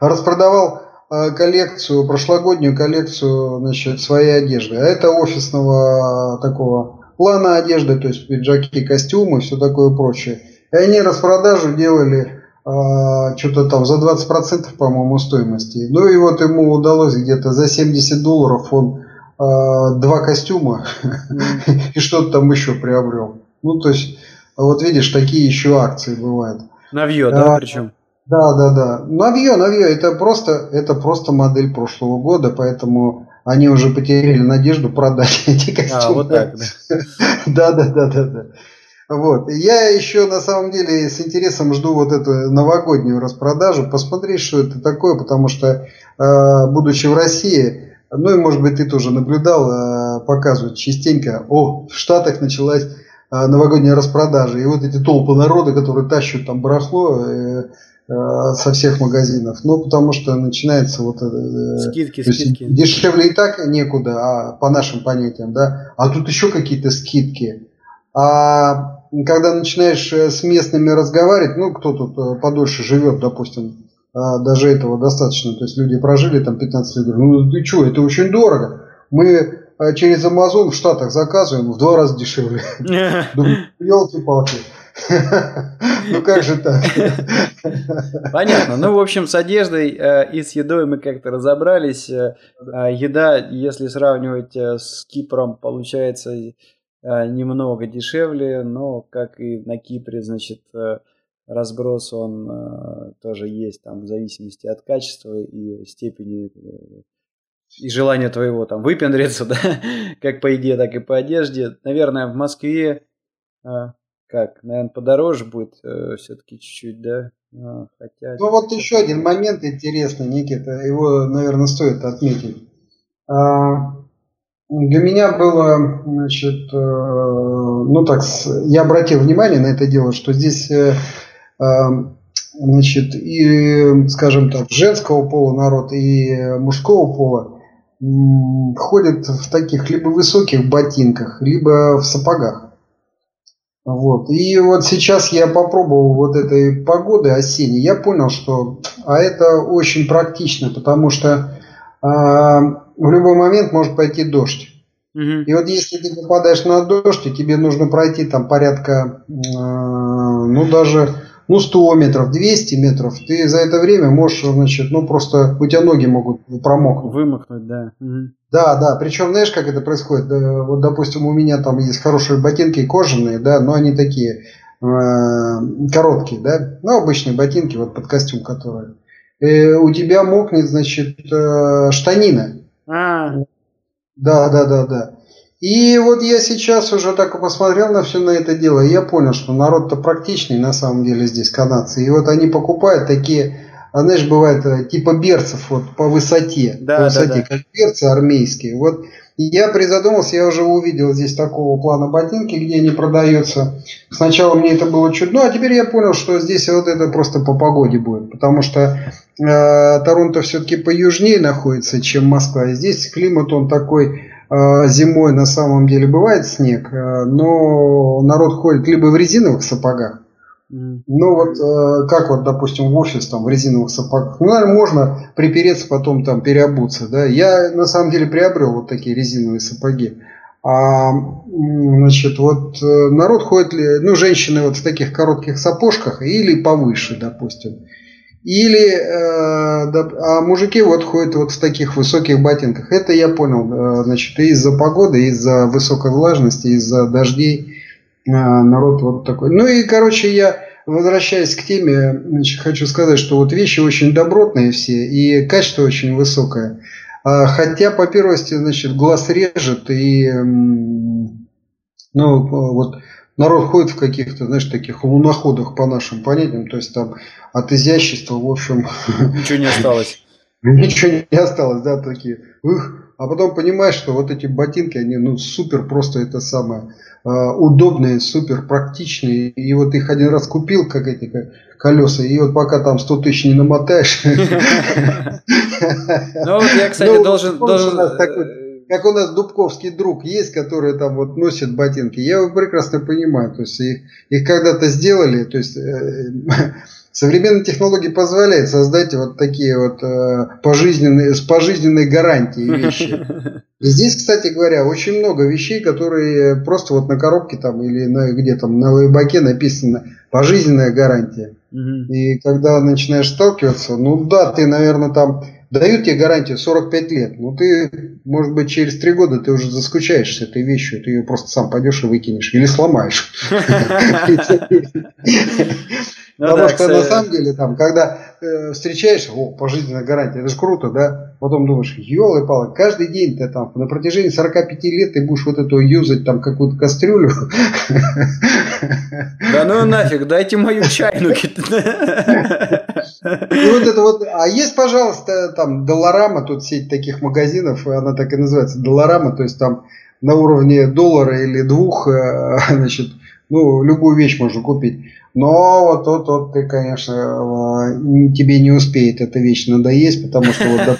Распродавал коллекцию, прошлогоднюю коллекцию, значит, своей одежды. А это офисного такого плана одежды, то есть пиджаки, костюмы, все такое прочее. И они распродажу делали э, что-то там за 20%, по-моему, стоимости. Ну и вот ему удалось где-то за 70 долларов он э, два костюма и что-то там еще приобрел. Ну, то есть, вот видишь, такие еще акции бывают. Навье, да, а, причем? Да, да, да. Навье, навье, это просто, это просто модель прошлого года, поэтому они уже потеряли надежду продать эти костюмы. А, вот так, да. Да, да, да, да, да. Вот. Я еще на самом деле с интересом жду вот эту новогоднюю распродажу, посмотреть, что это такое, потому что, э, будучи в России, ну и может быть ты тоже наблюдал, э, показывают частенько, о, в Штатах началась э, новогодняя распродажа, и вот эти толпы народа, которые тащат там барахло, Э, со всех магазинов. Ну, потому что начинается вот... Э, скидки, скидки. Дешевле и так некуда, а по нашим понятиям, да. А тут еще какие-то скидки. А когда начинаешь э, с местными разговаривать, ну, кто тут подольше живет, допустим, даже этого достаточно. То есть люди прожили там 15 лет, ну ты что, это очень дорого. Мы через Amazon в Штатах заказываем в два раза дешевле. Елки-палки. Ну как же так? Понятно. Ну, в общем, с одеждой э, и с едой мы как-то разобрались. Э, а еда, если сравнивать э, с Кипром, получается немного дешевле, но как и на Кипре, значит, разброс он тоже есть там в зависимости от качества и степени и желания твоего там выпендриться, да, как по еде, так и по одежде. Наверное, в Москве как, наверное, подороже будет э, все-таки чуть-чуть, да? А, хотя... Ну вот еще один момент интересный, Никита, его, наверное, стоит отметить. А, для меня было, значит, э, ну так, я обратил внимание на это дело, что здесь, э, э, значит, и, скажем так, женского пола народ, и мужского пола ходят в таких либо высоких ботинках, либо в сапогах. Вот. И вот сейчас я попробовал вот этой погоды осенней, я понял, что а это очень практично, потому что а, в любой момент может пойти дождь. Угу. И вот если ты попадаешь на дождь, и тебе нужно пройти там порядка, э, ну даже ну 100 метров, 200 метров, ты за это время можешь, значит, ну просто у тебя ноги могут промокнуть. Вымокнуть, да. Угу. Да, да, причем знаешь, как это происходит? Вот, допустим, у меня там есть хорошие ботинки кожаные, да, но они такие э, короткие, да, ну обычные ботинки, вот под костюм которые. И у тебя мокнет, значит, э, штанина. А. Да, да, да, да. И вот я сейчас уже так посмотрел на все на это дело, и я понял, что народ-то практичный на самом деле здесь канадцы. И вот они покупают такие, а знаешь, бывает э, типа берцев вот по высоте, да, по высоте, да, да. как берцы армейские. Вот я призадумался, я уже увидел здесь такого плана ботинки, где они продаются. Сначала мне это было чудно, а теперь я понял, что здесь вот это просто по погоде будет, потому что э, Торонто все-таки поюжнее находится, чем Москва. И здесь климат он такой зимой на самом деле бывает снег, э, но народ ходит либо в резиновых сапогах, ну вот э, как вот, допустим, в офис там в резиновых сапогах, ну, наверное, можно припереться потом там переобуться, да. Я на самом деле приобрел вот такие резиновые сапоги. А, значит, вот народ ходит, ну, женщины вот в таких коротких сапожках или повыше, допустим. Или, э, да, а мужики вот ходят вот в таких высоких ботинках. Это я понял, э, значит, из-за погоды, из-за высокой влажности, из-за дождей э, народ вот такой. Ну и, короче, я, возвращаясь к теме, значит, хочу сказать, что вот вещи очень добротные все и качество очень высокое. А, хотя, по первости, значит, глаз режет и, ну, вот народ ходит в каких-то, знаешь, таких луноходах по нашим понятиям, то есть там от изящества, в общем... Ничего не осталось. Ничего не осталось, да, такие. Ух, а потом понимаешь, что вот эти ботинки, они, ну, супер просто это самое. удобные, супер практичные. И вот их один раз купил, как эти колеса, и вот пока там 100 тысяч не намотаешь. Ну я, кстати, ну, должен как у нас дубковский друг есть, который там вот носит ботинки, я его прекрасно понимаю. То есть их, их когда-то сделали, то есть э, современные технологии позволяют создать вот такие вот э, пожизненные, с пожизненной гарантией вещи. Здесь, кстати говоря, очень много вещей, которые просто вот на коробке там или на, где там на лейбаке написано пожизненная гарантия. И когда начинаешь сталкиваться, ну да, ты, наверное, там дают тебе гарантию 45 лет, но ты, может быть, через 3 года ты уже заскучаешься этой вещью, ты ее просто сам пойдешь и выкинешь или сломаешь. Ну, Потому что на самом деле, там, когда э, встречаешься, о, пожизненная гарантия, это же круто, да? Потом думаешь, елы палы каждый день ты там на протяжении 45 лет ты будешь вот эту юзать там какую-то кастрюлю. Да ну нафиг, дайте мою чайну. И вот это вот, а есть, пожалуйста, там Долларама, тут сеть таких магазинов, она так и называется, Долларама, то есть там на уровне доллара или двух, э, значит, ну, любую вещь можно купить. Но вот тут вот ты, конечно, э, тебе не успеет эта вещь надоесть, потому что вот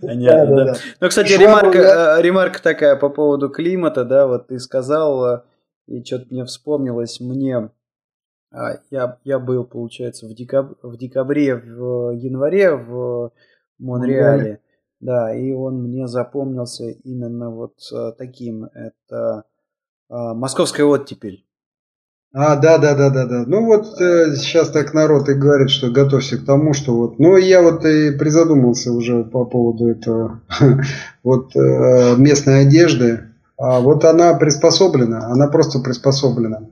Понятно. Ну, кстати, ремарка, э, ремарка такая по поводу климата, да, вот ты сказал, и что-то мне вспомнилось, мне я, я был, получается, в, декаб, в декабре, в январе в Монреале, да, и он мне запомнился именно вот таким, это а, московская оттепель. А, да, да, да, да, да. Ну вот э, сейчас так народ и говорит, что готовься к тому, что вот. Ну я вот и призадумался уже по поводу этого вот э, местной одежды. А вот она приспособлена, она просто приспособлена.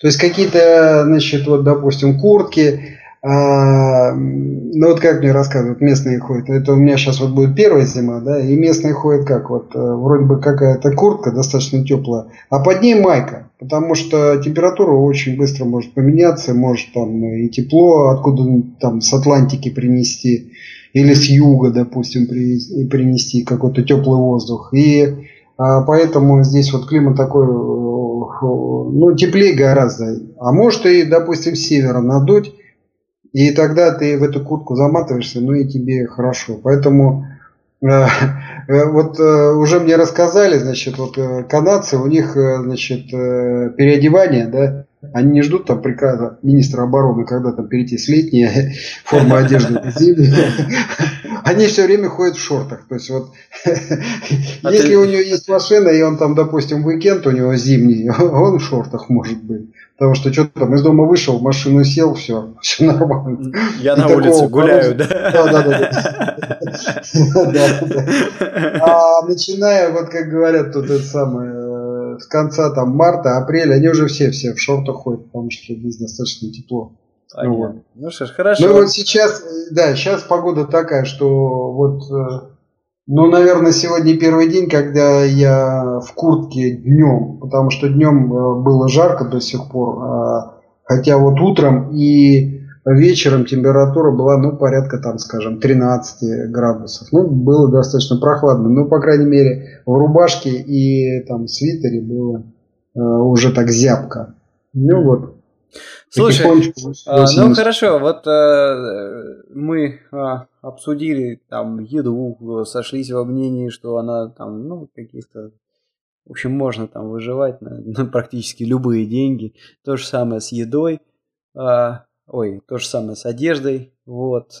То есть какие-то, значит, вот, допустим, куртки, а, ну вот как мне рассказывают, местные ходят, это у меня сейчас вот будет первая зима, да, и местные ходят как, вот э, вроде бы какая-то куртка достаточно теплая, а под ней майка, потому что температура очень быстро может поменяться, может там и тепло откуда там с Атлантики принести, или с юга, допустим, принести какой-то теплый воздух, и поэтому здесь вот климат такой, э, ну, теплее гораздо, а может и, допустим, с севера надуть, и тогда ты в эту куртку заматываешься, ну и тебе хорошо. Поэтому э, э, вот уже мне рассказали, значит, вот канадцы, у них, значит, переодевание, да, они не ждут там приказа министра обороны, когда там перейти с летней формы одежды. Они все время ходят в шортах. То есть вот, а если у него есть машина, и он там, допустим, уикенд у него зимний, он в шортах может быть. Потому что что-то там из дома вышел, в машину сел, все, все нормально. Я на улице гуляю, да? Да, да, да. А начиная, вот как говорят, тут это самое, э, с конца там марта, апреля, они уже все все в шортах ходят, потому что здесь достаточно тепло. Ну, вот. ну что ж, хорошо. Ну вот сейчас, да, сейчас погода такая, что вот э, ну, наверное, сегодня первый день, когда я в куртке днем, потому что днем э, было жарко до сих пор, а, хотя вот утром и вечером температура была, ну, порядка там, скажем, 13 градусов. Ну, было достаточно прохладно. Ну, по крайней мере, в рубашке и там свитере было э, уже так зябко. Ну вот, Слушай, а, ну хорошо, вот э, мы э, обсудили там еду, сошлись во мнении, что она там, ну, каких-то, в общем, можно там выживать на, на практически любые деньги. То же самое с едой, э, ой, то же самое с одеждой, вот.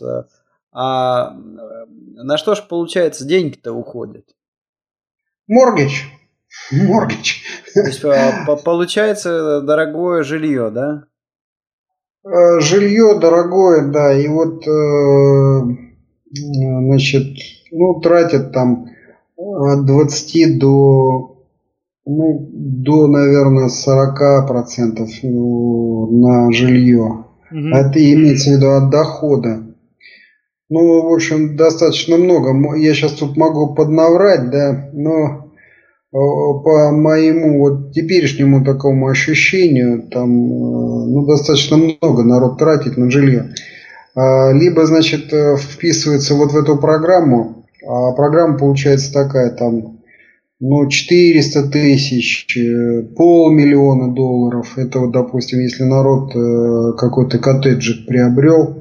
А на что ж, получается, деньги-то уходят? Моргич. Моргич. То есть, получается дорогое жилье, да? Э, жилье дорогое, да, и вот, э, значит, ну, тратят там от 20 до, ну, до, наверное, 40 процентов ну, на жилье. Угу. Это имеется в виду от дохода. Ну, в общем, достаточно много. Я сейчас тут могу поднаврать, да, но Э, по моему вот теперешнему такому ощущению, там э, ну, достаточно много народ тратит на жилье. А, либо, значит, э, вписывается вот в эту программу, а программа получается такая, там ну, 400 тысяч, э, полмиллиона долларов. Это вот, допустим, если народ э, какой-то коттеджик приобрел,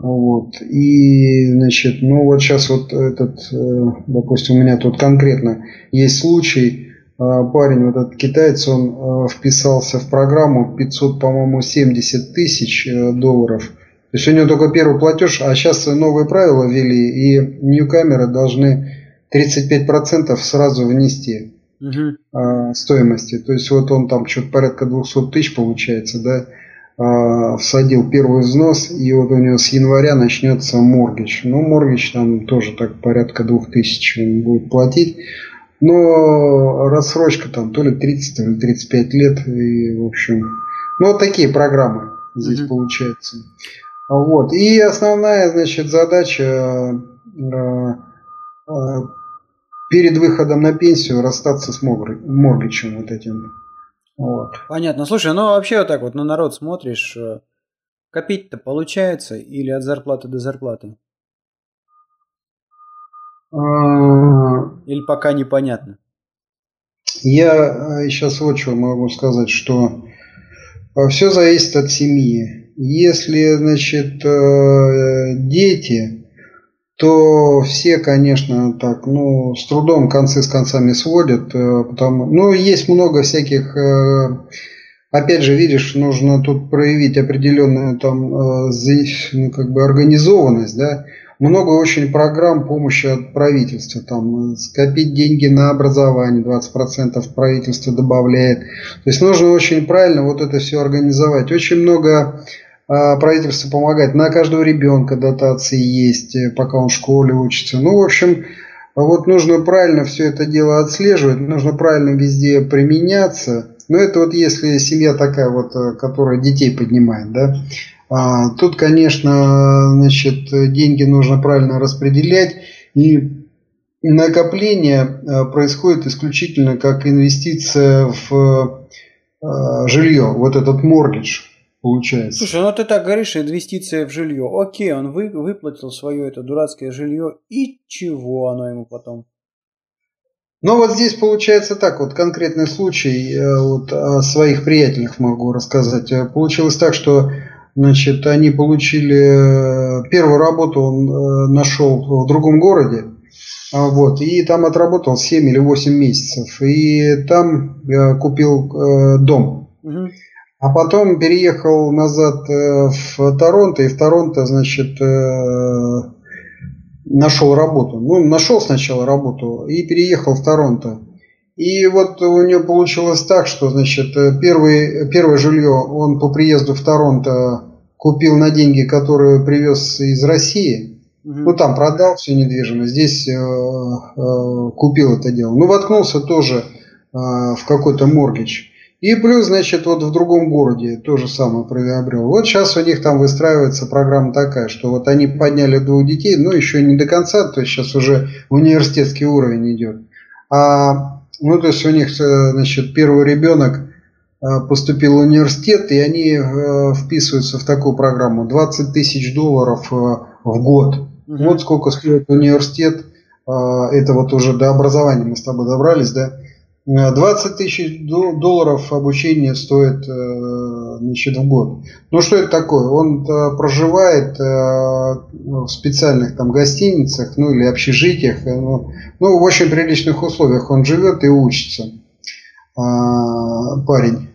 вот, и, значит, ну вот сейчас вот этот, э, допустим, у меня тут конкретно есть случай, парень, вот этот китаец, он вписался в программу 500, по-моему, 70 тысяч долларов. То есть у него только первый платеж, а сейчас новые правила ввели, и ньюкамеры должны 35% сразу внести угу. э, стоимости. То есть вот он там что-то порядка 200 тысяч получается, да, э, всадил первый взнос, и вот у него с января начнется моргич. Ну, моргич там тоже так порядка 2000 он будет платить. Но рассрочка там то ли 30, то ли 35 лет. И, в общем, ну, вот такие программы здесь mm получается. Вот. И основная, значит, задача э, перед выходом на пенсию расстаться с моргичем вот этим. Вот. Понятно. Слушай, ну вообще вот так вот на народ смотришь, э, копить-то получается или от зарплаты до зарплаты? А, или пока непонятно? Я сейчас вот что могу сказать, что э, все зависит от семьи. Если, значит, э, дети то все, конечно, так, ну, с трудом концы с концами сводят, э, потому, ну, есть много всяких, э, опять же, видишь, нужно тут проявить определенную там, э, ну, как бы организованность, да, много очень программ помощи от правительства. Там, скопить деньги на образование, 20% правительство добавляет. То есть нужно очень правильно вот это все организовать. Очень много правительство помогает. На каждого ребенка дотации есть, э, пока он в школе учится. Ну, в общем, вот нужно правильно все это дело отслеживать, нужно правильно везде применяться. Но это вот если семья такая вот, э, которая детей поднимает, да. А, тут, конечно, значит, деньги нужно правильно распределять. И накопление э, происходит исключительно как инвестиция в жилье, вот этот моргидж получается. Слушай, ну ты так говоришь, инвестиция в жилье. Окей, он вы, выплатил свое это дурацкое жилье, и чего оно ему потом? Ну вот здесь получается так, вот конкретный случай, э, вот о своих приятелях могу рассказать. Э, получилось так, что значит, они получили э, первую работу, он нашел в другом городе, а, вот, и там отработал 7 или 8 месяцев, и там купил дом. Угу. А потом переехал назад э, в Торонто, и в Торонто, значит, э, нашел работу. Ну, нашел сначала работу и переехал в Торонто. И вот у него получилось так, что, значит, первый, первое жилье он по приезду в Торонто купил на деньги, которые привез из России. Угу. Ну, там продал всю недвижимость, здесь э, э, купил это дело. Ну, воткнулся тоже э, в какой-то моргич. И плюс, значит, вот в другом городе то же самое приобрел. Вот сейчас у них там выстраивается программа такая, что вот они подняли двух детей, но еще не до конца, то есть сейчас уже университетский уровень идет. А, ну, то есть у них, э, значит, первый ребенок э, поступил в университет, и они э, вписываются в такую программу 20 тысяч долларов в год. Вот сколько стоит университет. Это вот уже до образования мы с тобой добрались, да? 20 тысяч долларов обучения стоит э, значит, в год. Ну что это такое? Он э, проживает э, в специальных там гостиницах, ну или общежитиях, ну, ну в очень приличных условиях он живет и учится, парень.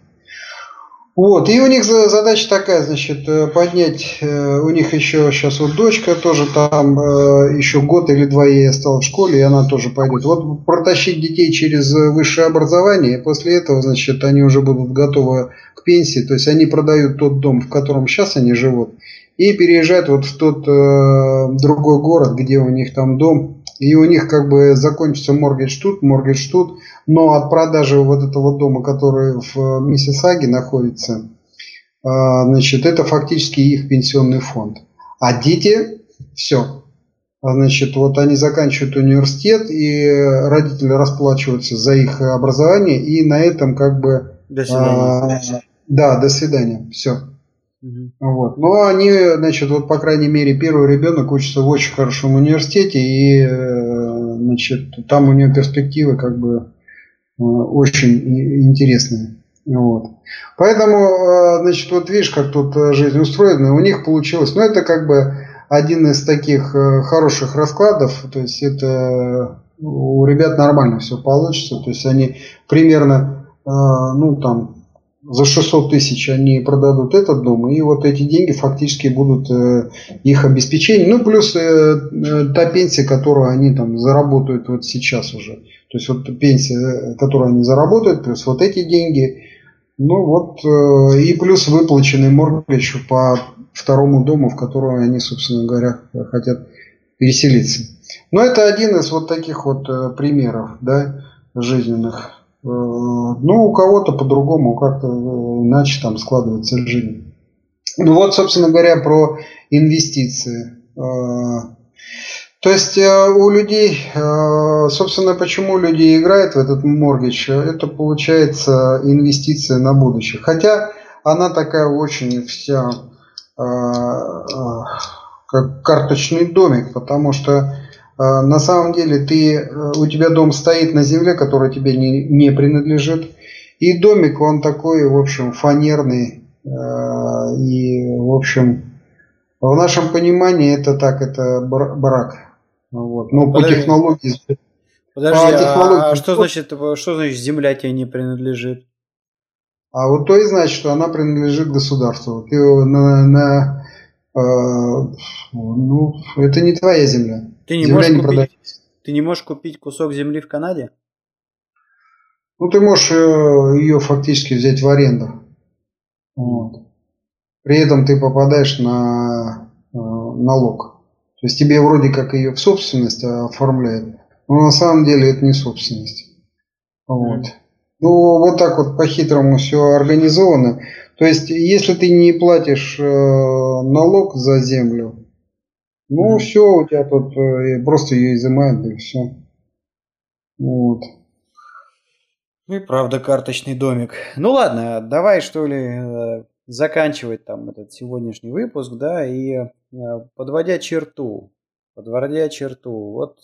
Вот, и у них задача такая, значит, э, поднять, э, у них еще сейчас вот дочка тоже там, э, еще год или два ей осталось в школе, и она тоже пойдет. Вот протащить детей через высшее образование, и после этого, значит, они уже будут готовы к пенсии, то есть они продают тот дом, в котором сейчас они живут, и переезжают вот в тот э, другой город, где у них там дом, и у них как бы закончится моргидж тут, моргидж тут, но от продажи вот этого дома, который в Миссисаге находится, а, значит, это фактически их пенсионный фонд. А дети, все. А, значит, вот они заканчивают университет, и родители расплачиваются за их образование, и на этом как бы... До свидания. А, да, до свидания. Все. Угу. Вот. Но они, значит, вот по крайней мере, первый ребенок учится в очень хорошем университете, и э, значит, там у него перспективы как бы э, очень интересные. Вот. Поэтому, э, значит, вот видишь, как тут жизнь устроена, у них получилось, ну, это как бы один из таких хороших раскладов, то есть это у ребят нормально все получится, то есть они примерно, ну, там, за 600 тысяч они продадут этот дом, и вот эти деньги фактически будут э, их обеспечение. Ну, плюс э, э, та пенсия, которую они там заработают вот сейчас уже. То есть вот пенсия, которую они заработают, плюс вот эти деньги. Ну вот, и плюс выплаченный моргидж по второму дому, в который они, собственно говоря, хотят переселиться. Но это один из вот таких вот примеров, да, жизненных. Э, ну, у кого-то по-другому, как-то э, иначе там складывается жизнь. Ну вот, собственно говоря, про инвестиции. Э, то есть у людей, собственно, почему люди играют в этот моргич, это получается инвестиция на будущее. Хотя она такая очень вся как карточный домик, потому что на самом деле ты, э, у тебя дом стоит на земле, которая тебе не, не принадлежит. И домик, он такой, в общем, фанерный. А, и, в общем, в нашем понимании это так, это брак. Вот. Но по технологии... Подожди, по технологии, а что значит, что значит земля тебе не принадлежит? А вот то и значит, что она принадлежит государству. Ты на, на, ну, это не твоя земля. Ты не, можешь не купить, ты не можешь купить кусок земли в Канаде? Ну, ты можешь э, ее фактически взять в аренду. Вот. При этом ты попадаешь на э, налог. То есть тебе вроде как ее в собственность оформляют, но на самом деле это не собственность. Вот. Ну, вот так вот по-хитрому все организовано. То есть, если ты не платишь э, налог за землю, ну, mm. все, у тебя тут э, просто ее изымают, да и все. Вот. Ну и правда, карточный домик. Ну ладно, давай что ли э, заканчивать там этот сегодняшний выпуск, да, и подводя черту, подводя черту, вот,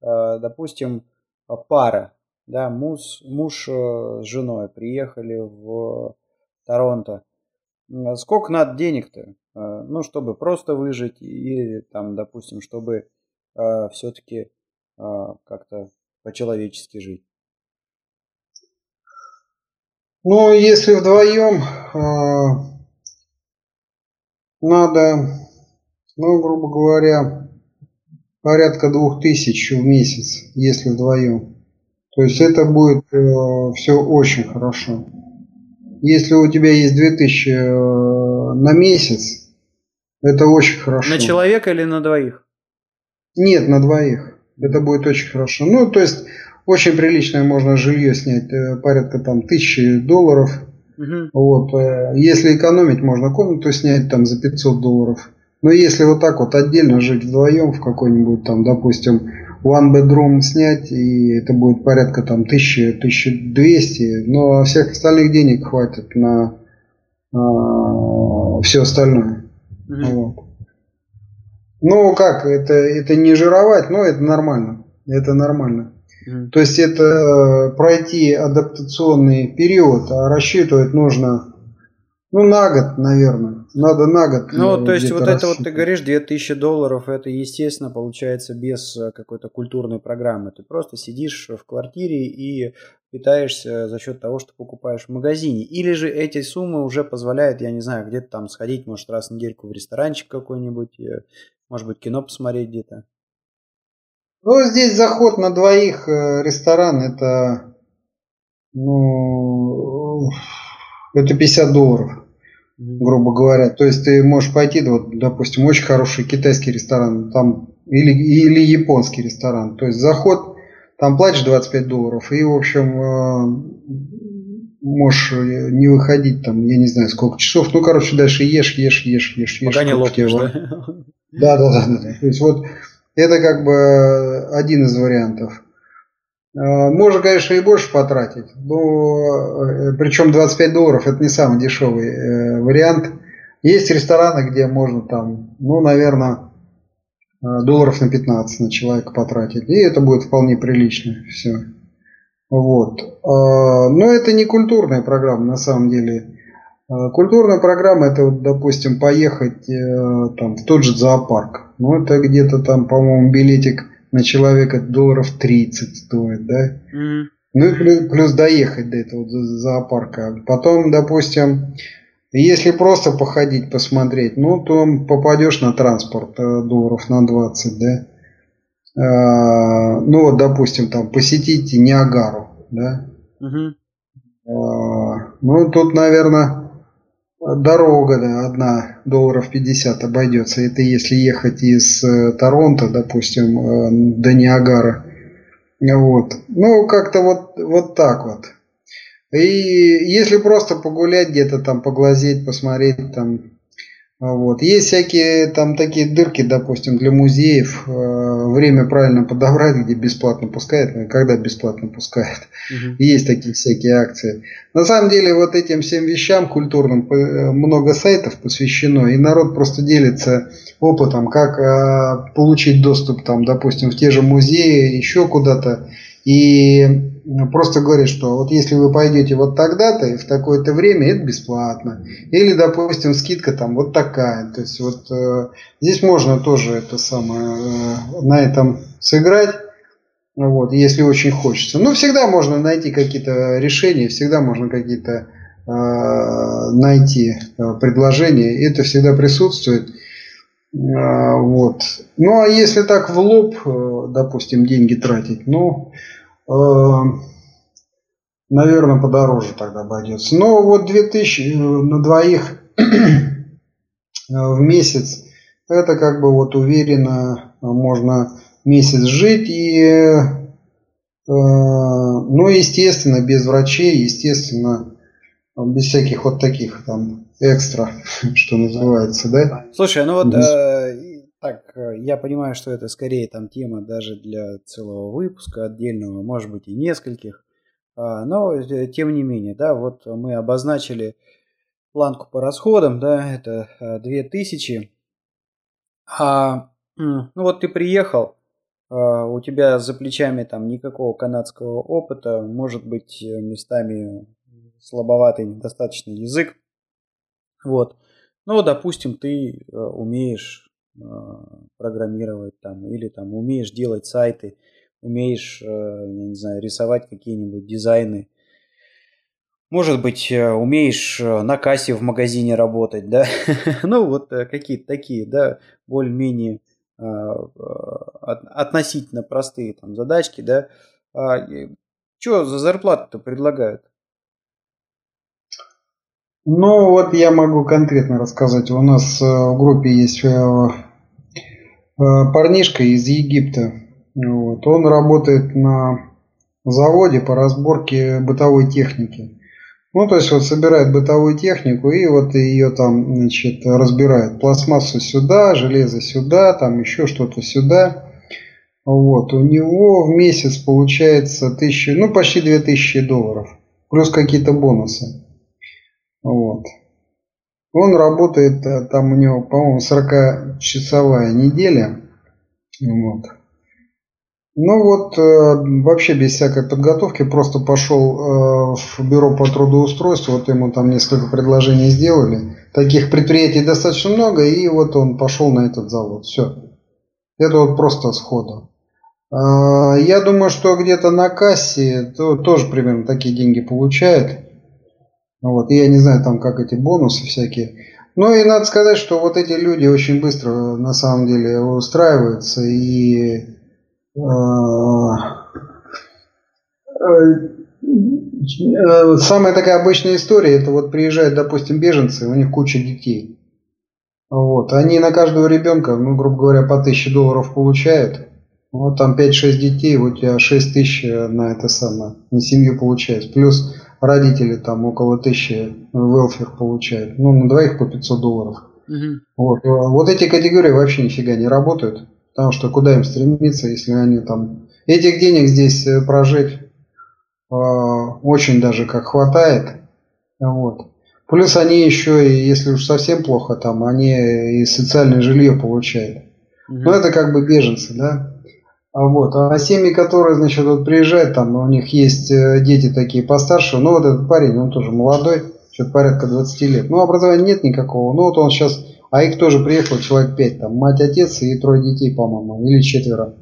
допустим, пара, да, муж, муж с женой приехали в Торонто. Сколько надо денег-то? Э, ну, чтобы просто выжить, или там, допустим, чтобы э, все-таки э, как-то по-человечески жить. Ну, если вдвоем э, надо, ну, грубо говоря, порядка двух тысяч в месяц, если вдвоем. То есть это будет э, все очень хорошо. Если у тебя есть 2000 э, на месяц, это очень хорошо. На человека или на двоих? Нет, на двоих. Это будет очень хорошо. Ну, то есть, очень приличное можно жилье снять, э, порядка там тысячи долларов. Угу. Вот. Э, если экономить, можно комнату снять там за 500 долларов. Но если вот так вот отдельно жить вдвоем в какой-нибудь там, допустим, one bedroom снять, и это будет порядка там 1000-1200, но всех остальных денег хватит на а, все остальное. Вот. Ну как, это, это не жировать, но это нормально. Это нормально. Mm. То есть это э, пройти адаптационный период, а рассчитывать нужно ну, на год, наверное. Надо на год. Ну, то есть вот это вот ты говоришь, 2000 долларов, это, естественно, получается без э, какой-то культурной программы. Ты просто сидишь в квартире и питаешься за счет того, что покупаешь в магазине. Или же эти суммы уже позволяют, я не знаю, где-то там сходить, может, раз в недельку в ресторанчик какой-нибудь, э, может быть, кино посмотреть где-то. Ну, здесь заход на двоих э, ресторан, это, ну, это 50 долларов грубо говоря. То есть ты можешь пойти, вот, допустим, очень хороший китайский ресторан, там или, или японский ресторан. То есть заход, там платишь 25 долларов, и, в общем, э, можешь не выходить там, я не знаю, сколько часов. Ну, короче, дальше ешь, ешь, ешь, ешь, ешь. Пока не лопнешь? Да, да, да, да. То есть вот это как бы один из вариантов. Э, можно, конечно, и больше потратить, но э, причем 25 долларов это не самый дешевый э, вариант. Есть рестораны, где можно там, ну, наверное, долларов на 15 на человека потратить. И это будет вполне прилично. Все. Вот. Но это не культурная программа на самом деле. Культурная программа это, допустим, поехать там, в тот же зоопарк. Ну, это где-то там, по-моему, билетик на человека долларов 30 стоит, да? Mm-hmm. Ну и плюс, плюс доехать до этого зоопарка. Потом, допустим, если просто походить, посмотреть, ну, то попадешь на транспорт э, долларов на 20, да? А, ну, вот, допустим, там, посетить Ниагару, да? Угу. А, ну, тут, наверное, дорога, да, одна долларов 50 обойдется. Это если ехать из э, Торонто, допустим, э, до Ниагара. Вот. Ну, как-то вот, вот так вот. И если просто погулять где-то там, поглазеть, посмотреть там, вот. Есть всякие там такие дырки, допустим, для музеев. Э, время правильно подобрать, где бесплатно пускают, ну, когда бесплатно пускают. Угу. Есть такие всякие акции. На самом деле вот этим всем вещам культурным э, много сайтов посвящено, и народ просто делится опытом, как э, получить доступ, там, допустим, в те же музеи, еще куда-то. И просто говорит, что вот если вы пойдете вот тогда-то и в такое-то время, это бесплатно. Или, допустим, скидка там вот такая. То есть вот э, здесь можно тоже это самое э, на этом сыграть. Вот, если очень хочется. Но всегда можно найти какие-то решения, всегда можно какие-то э, найти э, предложения. Это всегда присутствует. Э, вот. Ну а если так в лоб, э, допустим, деньги тратить, ну, наверное, подороже тогда обойдется. Но вот 2000 э, на двоих в месяц, это как бы вот уверенно можно месяц жить и, э, ну, естественно, без врачей, естественно, без всяких вот таких там экстра, что называется, да? Слушай, ну вот э, так, э, я понимаю, что это скорее там тема даже для целого выпуска отдельного, может быть и нескольких. А, но э, тем не менее, да, вот мы обозначили планку по расходам, да, это 2000. А, ну вот ты приехал, а, у тебя за плечами там никакого канадского опыта, может быть местами слабоватый, недостаточный язык. Вот. Ну, допустим, ты умеешь Э, программировать там, или там умеешь делать сайты, умеешь, э, я не знаю, рисовать какие-нибудь дизайны, может быть, э, умеешь на кассе в магазине работать, да, ну вот какие-то такие, да, более-менее относительно простые там задачки, да, а, что за зарплату-то предлагают? Ну, вот я могу конкретно рассказать. У нас в группе есть Э, парнишка из Египта. Вот. Он работает на заводе по разборке бытовой техники. Ну, то есть вот собирает бытовую технику и вот ее там, значит, разбирает. Пластмассу сюда, железо сюда, там еще что-то сюда. Вот. У него в месяц получается тысяча, ну, почти две тысячи долларов. Плюс какие-то бонусы. Вот. Он работает, э, там у него, по-моему, 40-часовая неделя. Вот. Ну вот, э, вообще без всякой подготовки, просто пошел э, в бюро по трудоустройству, вот ему там несколько предложений сделали. Таких предприятий достаточно много, и вот он пошел на этот завод. Все. Это вот просто сходу. Э, я думаю, что где-то на кассе то, тоже примерно такие деньги получает. Вот. И я не знаю, там как эти бонусы всякие. Ну и надо сказать, что вот эти люди очень быстро на самом деле устраиваются и э, э, самая такая обычная история, это вот приезжают, допустим, беженцы, у них куча детей. Вот. Они на каждого ребенка, ну, грубо говоря, по 1000 долларов получают. Вот там 5-6 детей, вот у тебя 6 тысяч на это самое, на семью получается. Плюс родители там около тысячи велфер получают. Ну, на двоих по 500 долларов. Угу. Вот. вот эти категории вообще нифига не работают. Потому что куда им стремиться, если они там... Этих денег здесь э, прожить э, очень даже как хватает. Вот. Плюс они еще, если уж совсем плохо, там они и социальное жилье получают. Угу. Ну, это как бы беженцы, да. А вот, а семьи, которые, значит, вот приезжают, там у них есть э, дети такие постарше, ну, вот этот парень, он тоже молодой, что-то порядка 20 лет. Ну, образования нет никакого, ну, вот он сейчас, а их тоже приехало человек 5, там, мать, отец и трое детей, по-моему, или четверо.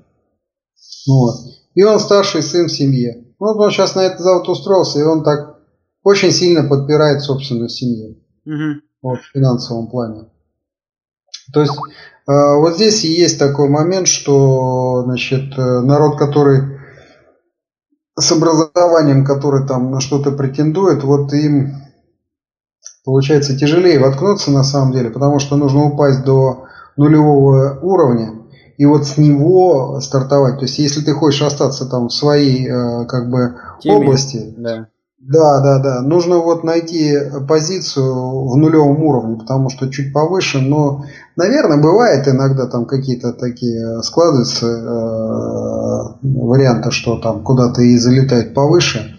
Вот. И он старший сын в семье. Ну, вот он сейчас на этот завод устроился, и он так очень сильно подпирает собственную семью. Угу. Вот, в финансовом плане. То есть вот здесь и есть такой момент, что значит, э, народ, который с образованием, который там на что-то претендует, вот им получается тяжелее воткнуться на самом деле, потому что нужно упасть до нулевого уровня и вот с него стартовать. То есть, если ты хочешь остаться там в своей э, как бы Теме. области, да. Да, да, да. Нужно вот найти позицию в нулевом уровне, потому что чуть повыше, но, наверное, бывает иногда там какие-то такие складываются э, варианты, что там куда-то и залетает повыше.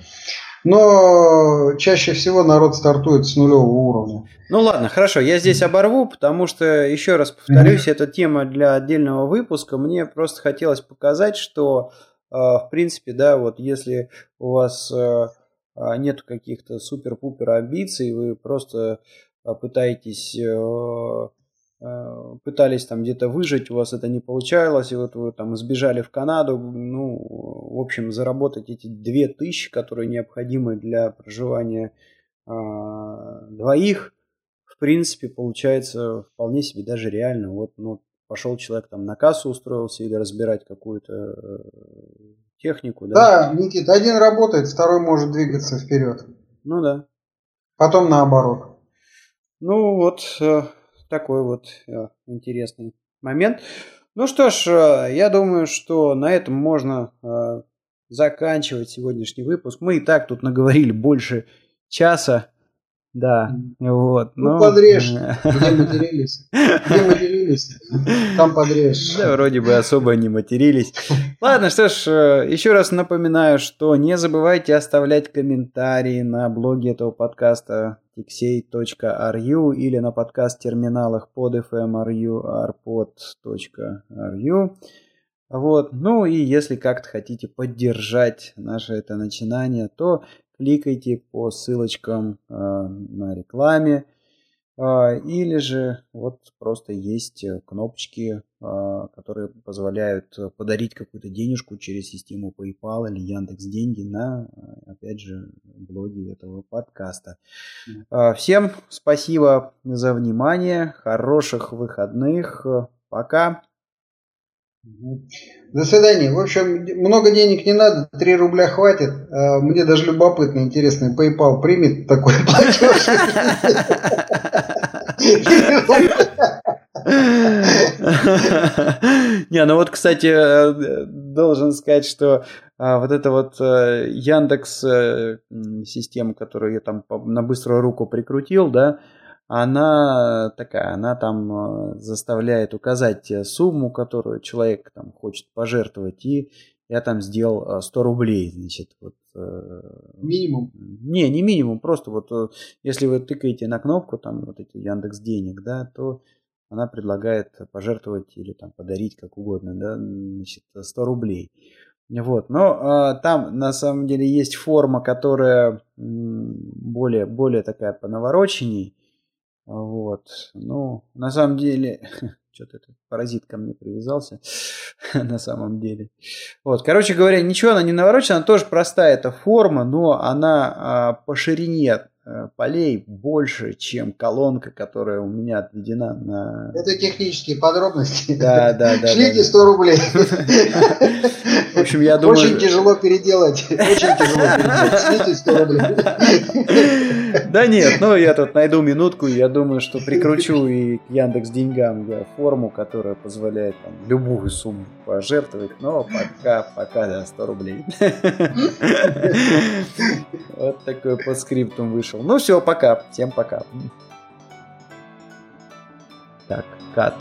Но чаще всего народ стартует с нулевого уровня. Ну ладно, хорошо, я здесь оборву, потому что, еще раз повторюсь, mm-hmm. это тема для отдельного выпуска. Мне просто хотелось показать, что, э, в принципе, да, вот если у вас э, нет каких-то супер-пупер амбиций, вы просто а, пытаетесь э, а, пытались там где-то выжить, у вас это не получалось, и вот вы там сбежали в Канаду, ну, в общем, заработать эти две тысячи, которые необходимы для проживания двоих, в принципе, получается вполне себе даже реально. Вот, ну, пошел человек там на кассу устроился или разбирать какую-то э, технику, да? Да, Никита, один работает, второй может двигаться вперед. Ну да. Потом наоборот. Ну вот э, такой вот э, интересный момент. Ну что ж, э, я думаю, что на этом можно заканчивать сегодняшний выпуск. Мы и так тут наговорили больше часа. Да, вот. Ну, ну подрежь, где матерились. Где матерились, там подрежь. Да, вроде бы особо не матерились. Ладно, что ж, э, еще раз напоминаю, что не забывайте оставлять комментарии на блоге этого подкаста tixey.ru или на подкаст-терминалах под fm.ru, arpod.ru. Вот. Ну и если как-то хотите поддержать наше это начинание, то кликайте по ссылочкам э, на рекламе. Э, или же вот просто есть кнопочки, э, которые позволяют подарить какую-то денежку через систему PayPal или Яндекс Деньги на, опять же, блоге этого подкаста. Всем спасибо за внимание, хороших выходных, пока. До свидания. В общем, много денег не надо, 3 рубля хватит. А, мне даже любопытно, интересно, PayPal примет такой платеж. Не, ну вот, кстати, э, должен сказать, что а, вот эта вот э, Яндекс э, система, которую я там на быструю руку прикрутил, да, она такая, она там э, заставляет указать сумму, которую человек там хочет пожертвовать, и я там сделал 100 э, рублей, значит, вот. Э, минимум? Не, не минимум, просто вот если вы тыкаете на кнопку, там вот эти Яндекс денег, да, то она предлагает пожертвовать или там подарить, как угодно, да, значит, 100 рублей. Вот, но э, там на самом деле есть форма, которая более, более такая понавороченней, вот. Ну, на самом деле, что-то этот паразит ко мне привязался, на самом деле. Вот, короче говоря, ничего она не наворочена, она тоже простая эта форма, но она а, по ширине полей больше, чем колонка, которая у меня отведена на... Это технические подробности. Да, да, да. Шлите да, 100 рублей. В общем, я думаю... Очень тяжело переделать. Очень тяжело переделать. Шлите 100 рублей. Да нет, ну я тут найду минутку, я думаю, что прикручу и к Яндекс деньгам я форму, которая позволяет там, любую сумму пожертвовать, но пока, пока, да, 100 рублей. Вот такой по скриптум вышел вышел. Ну все, пока. Всем пока. Так, кат.